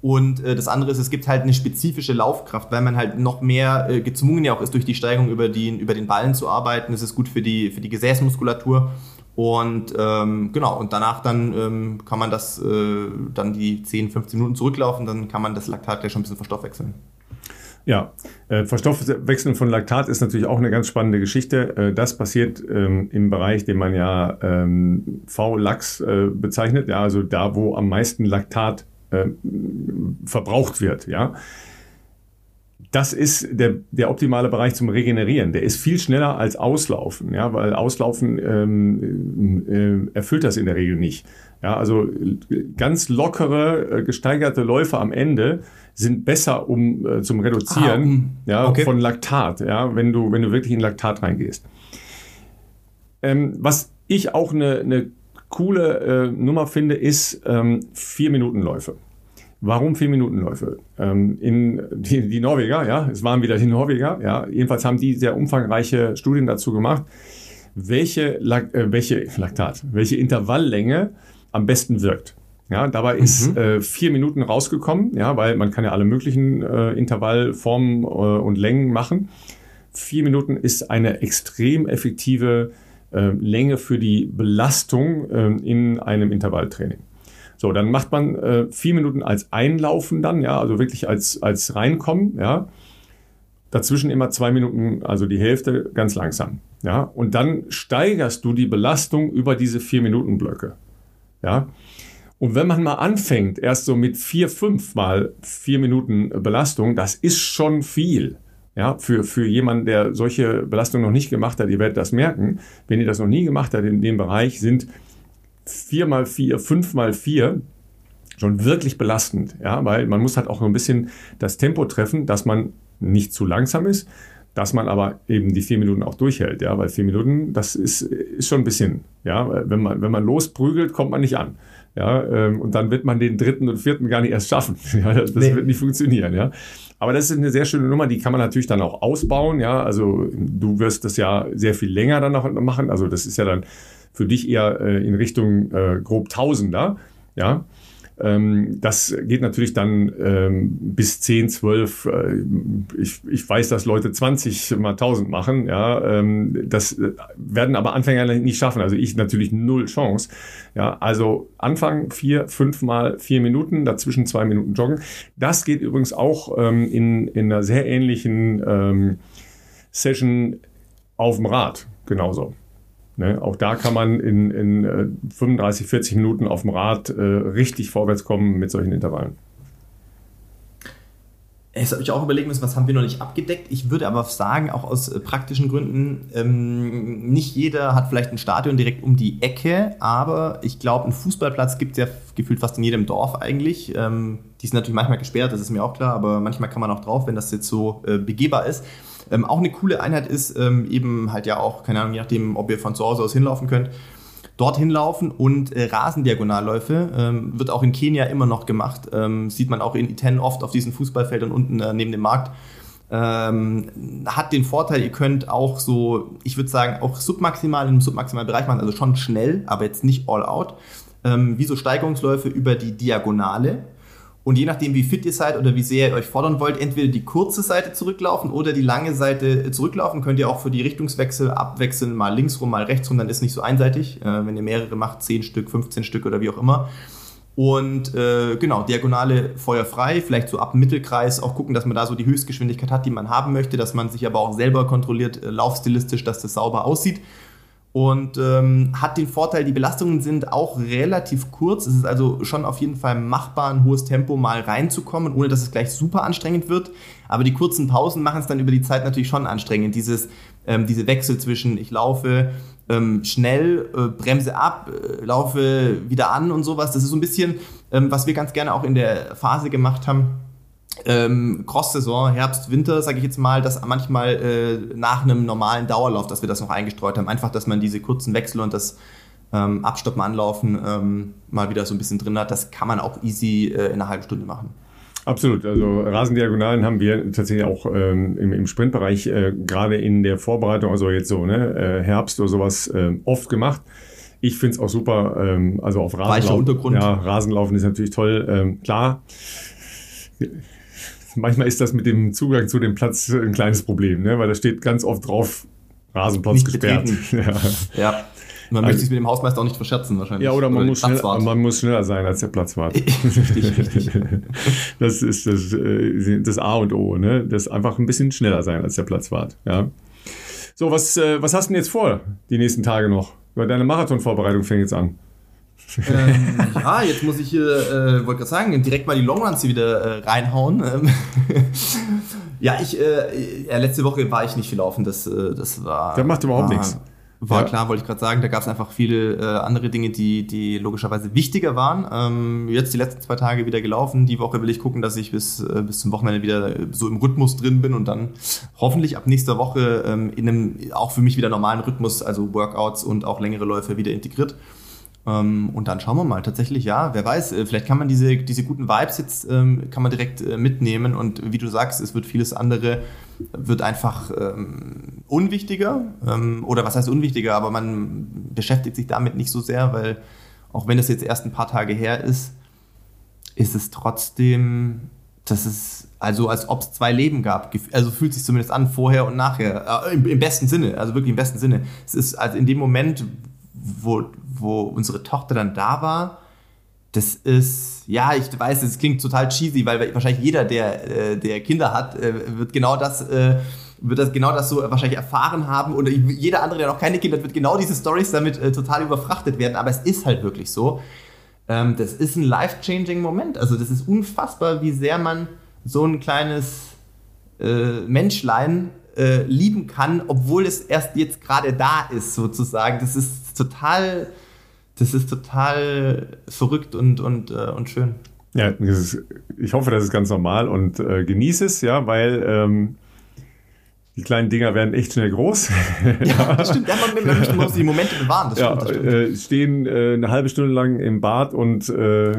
Und äh, das andere ist, es gibt halt eine spezifische Laufkraft, weil man halt noch mehr äh, gezwungen ja auch ist, durch die Steigung über, die, über den Ballen zu arbeiten. Das ist gut für die, für die Gesäßmuskulatur. Und ähm, genau, und danach dann ähm, kann man das äh, dann die 10, 15 Minuten zurücklaufen, dann kann man das Laktat gleich schon ein bisschen verstoffwechseln. Ja, äh, Verstoffwechseln von Laktat ist natürlich auch eine ganz spannende Geschichte. Äh, das passiert ähm, im Bereich, den man ja ähm, V-Lachs äh, bezeichnet, ja, also da, wo am meisten Laktat verbraucht wird, ja. Das ist der, der optimale Bereich zum Regenerieren. Der ist viel schneller als Auslaufen, ja, weil Auslaufen ähm, äh, erfüllt das in der Regel nicht. Ja, also ganz lockere, äh, gesteigerte Läufe am Ende sind besser um äh, zum Reduzieren ah, ja, okay. von Laktat, ja, wenn du, wenn du wirklich in Laktat reingehst. Ähm, was ich auch eine, eine coole äh, Nummer finde, ist ähm, vier Minuten Läufe. Warum vier Minuten Läufe? Ähm, in die, die Norweger, ja, es waren wieder die Norweger, ja, jedenfalls haben die sehr umfangreiche Studien dazu gemacht, welche, äh, welche Laktat, welche Intervalllänge am besten wirkt. Ja, dabei mhm. ist äh, vier Minuten rausgekommen, ja, weil man kann ja alle möglichen äh, Intervallformen äh, und Längen machen. Vier Minuten ist eine extrem effektive äh, Länge für die Belastung äh, in einem Intervalltraining. So, dann macht man äh, vier Minuten als Einlaufen dann, ja, also wirklich als, als Reinkommen, ja. Dazwischen immer zwei Minuten, also die Hälfte ganz langsam, ja. Und dann steigerst du die Belastung über diese vier Minuten Blöcke, ja. Und wenn man mal anfängt, erst so mit vier, fünf mal vier Minuten Belastung, das ist schon viel. Ja, für, für jemanden, der solche Belastung noch nicht gemacht hat, ihr werdet das merken. Wenn ihr das noch nie gemacht habt in dem Bereich, sind vier mal vier, fünf mal vier schon wirklich belastend. Ja, weil man muss halt auch so ein bisschen das Tempo treffen, dass man nicht zu langsam ist, dass man aber eben die vier Minuten auch durchhält, ja, weil vier Minuten, das ist, ist schon ein bisschen, ja, wenn man, wenn man losprügelt, kommt man nicht an. Ja, ähm, und dann wird man den dritten und vierten gar nicht erst schaffen. Ja, das nee. wird nicht funktionieren, ja. Aber das ist eine sehr schöne Nummer, die kann man natürlich dann auch ausbauen, ja. Also du wirst das ja sehr viel länger dann noch machen. Also das ist ja dann für dich eher äh, in Richtung äh, grob Tausender, ja. Ähm, das geht natürlich dann ähm, bis 10, 12. Äh, ich, ich weiß, dass Leute 20 mal 1000 machen. Ja, ähm, das äh, werden aber Anfänger nicht schaffen. Also ich natürlich null Chance. Ja, also Anfang vier, fünf mal vier Minuten, dazwischen zwei Minuten joggen. Das geht übrigens auch ähm, in, in einer sehr ähnlichen ähm, Session auf dem Rad genauso. Ne? Auch da kann man in, in 35, äh, 40 Minuten auf dem Rad äh, richtig vorwärts kommen mit solchen Intervallen. Jetzt habe ich auch überlegen müssen, was haben wir noch nicht abgedeckt. Ich würde aber sagen, auch aus äh, praktischen Gründen, ähm, nicht jeder hat vielleicht ein Stadion direkt um die Ecke, aber ich glaube, einen Fußballplatz gibt es ja gefühlt fast in jedem Dorf eigentlich. Ähm, die sind natürlich manchmal gesperrt, das ist mir auch klar, aber manchmal kann man auch drauf, wenn das jetzt so äh, begehbar ist. Ähm, auch eine coole Einheit ist ähm, eben halt ja auch, keine Ahnung, je nachdem, ob ihr von zu Hause aus hinlaufen könnt, dorthin laufen und äh, Rasendiagonalläufe ähm, wird auch in Kenia immer noch gemacht. Ähm, sieht man auch in Iten oft auf diesen Fußballfeldern unten äh, neben dem Markt. Ähm, hat den Vorteil, ihr könnt auch so, ich würde sagen, auch submaximal im submaximalen Bereich machen, also schon schnell, aber jetzt nicht all out. Ähm, wie so Steigerungsläufe über die Diagonale. Und je nachdem, wie fit ihr seid oder wie sehr ihr euch fordern wollt, entweder die kurze Seite zurücklaufen oder die lange Seite zurücklaufen. Könnt ihr auch für die Richtungswechsel abwechseln, mal links rum, mal rechts rum, dann ist nicht so einseitig. Äh, wenn ihr mehrere macht, 10 Stück, 15 Stück oder wie auch immer. Und äh, genau, Diagonale feuerfrei, vielleicht so ab Mittelkreis auch gucken, dass man da so die Höchstgeschwindigkeit hat, die man haben möchte, dass man sich aber auch selber kontrolliert, äh, laufstilistisch, dass das sauber aussieht und ähm, hat den Vorteil, die Belastungen sind auch relativ kurz. Es ist also schon auf jeden Fall machbar, ein hohes Tempo mal reinzukommen, ohne dass es gleich super anstrengend wird. Aber die kurzen Pausen machen es dann über die Zeit natürlich schon anstrengend. Dieses, ähm, diese Wechsel zwischen ich laufe ähm, schnell, äh, bremse ab, äh, laufe wieder an und sowas. Das ist so ein bisschen, ähm, was wir ganz gerne auch in der Phase gemacht haben ähm, Cross-Saison, Herbst, Winter, sage ich jetzt mal, dass manchmal äh, nach einem normalen Dauerlauf, dass wir das noch eingestreut haben. Einfach, dass man diese kurzen Wechsel und das ähm, Abstoppen, Anlaufen ähm, mal wieder so ein bisschen drin hat. Das kann man auch easy äh, in einer halben Stunde machen. Absolut. Also Rasendiagonalen haben wir tatsächlich auch ähm, im, im Sprintbereich äh, gerade in der Vorbereitung, also jetzt so ne, äh, Herbst oder sowas, äh, oft gemacht. Ich finde es auch super. Ähm, also auf Rasenlaufen. Ja, Rasenlaufen ist natürlich toll. Ähm, klar manchmal ist das mit dem Zugang zu dem Platz ein kleines Problem, ne? weil da steht ganz oft drauf, Rasenplatz nicht gesperrt. ja. ja. Man möchte sich mit dem Hausmeister auch nicht verscherzen wahrscheinlich. Ja, oder man, oder muss, schnell, man muss schneller sein als der Platzwart. richtig, richtig. Das ist das, äh, das A und O, ne? Das einfach ein bisschen schneller sein als der Platzwart. Ja. So, was, äh, was hast du denn jetzt vor, die nächsten Tage noch? Deine Marathonvorbereitung fängt jetzt an ähm, ja, jetzt muss ich hier, äh, wollte gerade sagen, direkt mal die Longruns hier wieder äh, reinhauen. Ähm, ja, ich, äh, ja, letzte Woche war ich nicht viel laufen, das, äh, das war. Der macht überhaupt war, nichts. War ja. klar, wollte ich gerade sagen, da gab es einfach viele äh, andere Dinge, die, die logischerweise wichtiger waren. Ähm, jetzt die letzten zwei Tage wieder gelaufen. Die Woche will ich gucken, dass ich bis, äh, bis zum Wochenende wieder so im Rhythmus drin bin und dann hoffentlich ab nächster Woche ähm, in einem auch für mich wieder normalen Rhythmus, also Workouts und auch längere Läufe wieder integriert. Ähm, und dann schauen wir mal. Tatsächlich, ja, wer weiß, äh, vielleicht kann man diese, diese guten Vibes jetzt ähm, kann man direkt äh, mitnehmen und wie du sagst, es wird vieles andere, wird einfach ähm, unwichtiger. Ähm, oder was heißt unwichtiger, aber man beschäftigt sich damit nicht so sehr, weil auch wenn es jetzt erst ein paar Tage her ist, ist es trotzdem, dass es, also als ob es zwei Leben gab. Also fühlt sich zumindest an, vorher und nachher. Äh, im, Im besten Sinne, also wirklich im besten Sinne. Es ist also in dem Moment, wo, wo unsere Tochter dann da war, das ist, ja, ich weiß, es klingt total cheesy, weil wahrscheinlich jeder, der, äh, der Kinder hat, äh, wird genau das, äh, wird das genau das so wahrscheinlich erfahren haben und jeder andere, der noch keine Kinder hat, wird genau diese Stories damit total überfrachtet werden. Aber es ist halt wirklich so. Ähm, das ist ein life-changing Moment. Also das ist unfassbar, wie sehr man so ein kleines Menschlein lieben kann, obwohl es erst jetzt gerade da ist, sozusagen. Das ist total das ist total verrückt und, und, äh, und schön. Ja, ist, ich hoffe, das ist ganz normal und äh, genieße es, ja, weil ähm, die kleinen Dinger werden echt schnell groß. Ja, das stimmt. Ja, man, man, muss die Momente bewahren. Das ja, stimmt, das stimmt. Äh, stehen äh, eine halbe Stunde lang im Bad und äh,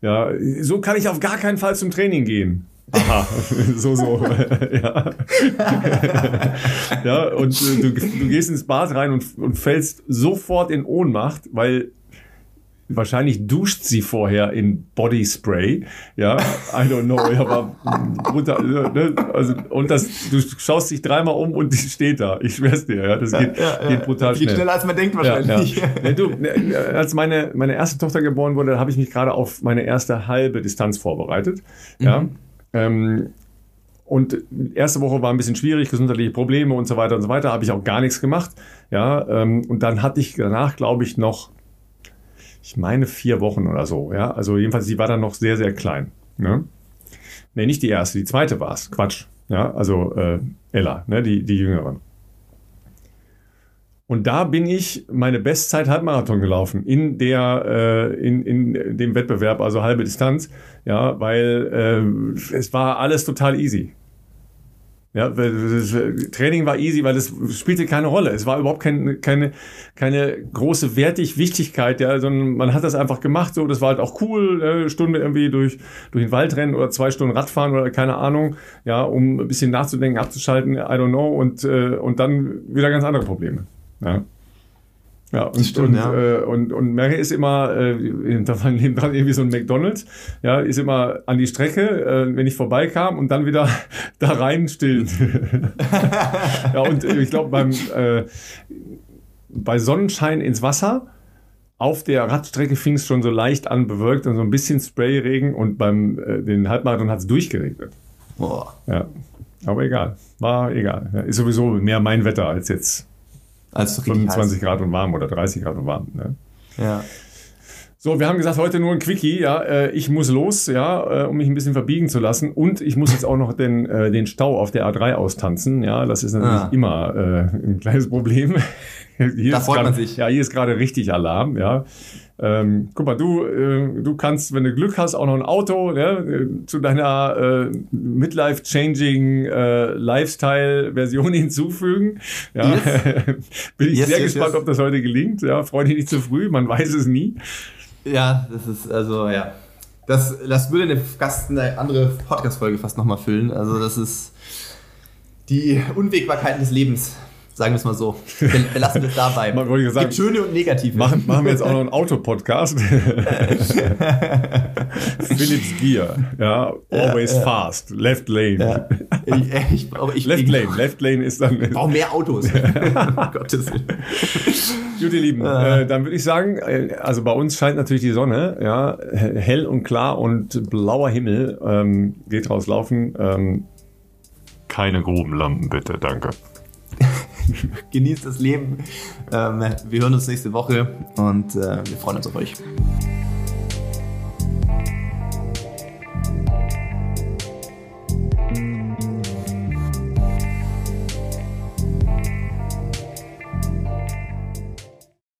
ja, so kann ich auf gar keinen Fall zum Training gehen. Aha, so, so. ja. ja, und äh, du, du gehst ins Bad rein und, und fällst sofort in Ohnmacht, weil wahrscheinlich duscht sie vorher in Body Spray. Ja, I don't know, aber brutal, ne? also, und das, du schaust dich dreimal um und die steht da. Ich schwör's dir, ja, das geht, Ja, ja, geht brutal Geht schnell. schneller, als man denkt wahrscheinlich. Ja, ja. Du, ne, als meine, meine erste Tochter geboren wurde, habe ich mich gerade auf meine erste halbe Distanz vorbereitet. Ja. Ähm, und erste Woche war ein bisschen schwierig, gesundheitliche Probleme und so weiter und so weiter, habe ich auch gar nichts gemacht. Ja, ähm, und dann hatte ich danach, glaube ich, noch, ich meine, vier Wochen oder so. Ja, also jedenfalls, sie war dann noch sehr, sehr klein. Ne, nee, nicht die erste, die zweite war es. Quatsch. Ja, also äh, Ella, ne, die, die jüngere. Und da bin ich meine Bestzeit Halbmarathon gelaufen in der äh, in, in dem Wettbewerb, also halbe Distanz, ja, weil äh, es war alles total easy. Ja, Training war easy, weil es spielte keine Rolle. Es war überhaupt keine, keine, keine große Wertig Wichtigkeit, ja, sondern man hat das einfach gemacht, so, das war halt auch cool, äh, Stunde irgendwie durch, durch den Wald rennen oder zwei Stunden Radfahren oder keine Ahnung, ja, um ein bisschen nachzudenken, abzuschalten, I don't know, und, äh, und dann wieder ganz andere Probleme. Ja. Ja, und, stimmt, und, ja. Äh, und, und Mary ist immer, äh, da war nebendran irgendwie so ein McDonalds, ja, ist immer an die Strecke, äh, wenn ich vorbeikam und dann wieder da rein stillen. ja, und äh, ich glaube, beim äh, bei Sonnenschein ins Wasser, auf der Radstrecke fing es schon so leicht an, bewölkt und so ein bisschen Sprayregen und beim äh, den Halbmarathon hat es durchgeregnet. Boah. Ja. Aber egal. War egal. Ja, ist sowieso mehr mein Wetter als jetzt Richtig 25 Grad und warm oder 30 Grad und warm. Ne? heiß. Ja. So, wir haben gesagt, heute nur ein Quickie, ja, äh, ich muss los, ja, äh, um mich ein bisschen verbiegen zu lassen und ich muss jetzt auch noch den, äh, den Stau auf der A3 austanzen, ja, das ist natürlich Ah. immer ein kleines Problem. Hier Da ist freut man grad- sich. Ja, hier ist gerade richtig Alarm, ja. Ähm, guck mal, du, äh, du kannst, wenn du Glück hast, auch noch ein Auto ne, zu deiner äh, Midlife-Changing äh, Lifestyle-Version hinzufügen. Ja. Bin ich Yes, sehr yes, gespannt, yes. ob das heute gelingt. Ja, freu dich nicht zu früh, man weiß es nie. ja, das ist, also, ja. Das, das würde eine, Gast, eine andere Podcast-Folge fast nochmal füllen. Also, das ist die Unwägbarkeiten des Lebens. Sagen wir es mal so. Wir es dabei. Man wollte sagen, Gibt schöne und negative. Machen, machen wir jetzt auch noch einen Autopodcast. Philips Gear, ja, always ja. fast, left lane. Ja. Ich, ich, ich, Left ich lane, left lane ist dann. brauche mehr Autos. um Gottes Willen. Gut, ihr Lieben, äh, dann würde ich sagen, äh, also bei uns scheint natürlich die Sonne, ja, hell und klar und blauer Himmel, ähm, geht rauslaufen. Ähm, keine Grubenlampen, bitte, danke. Genießt das Leben. Ähm, wir hören uns nächste Woche und äh, wir freuen uns auf euch.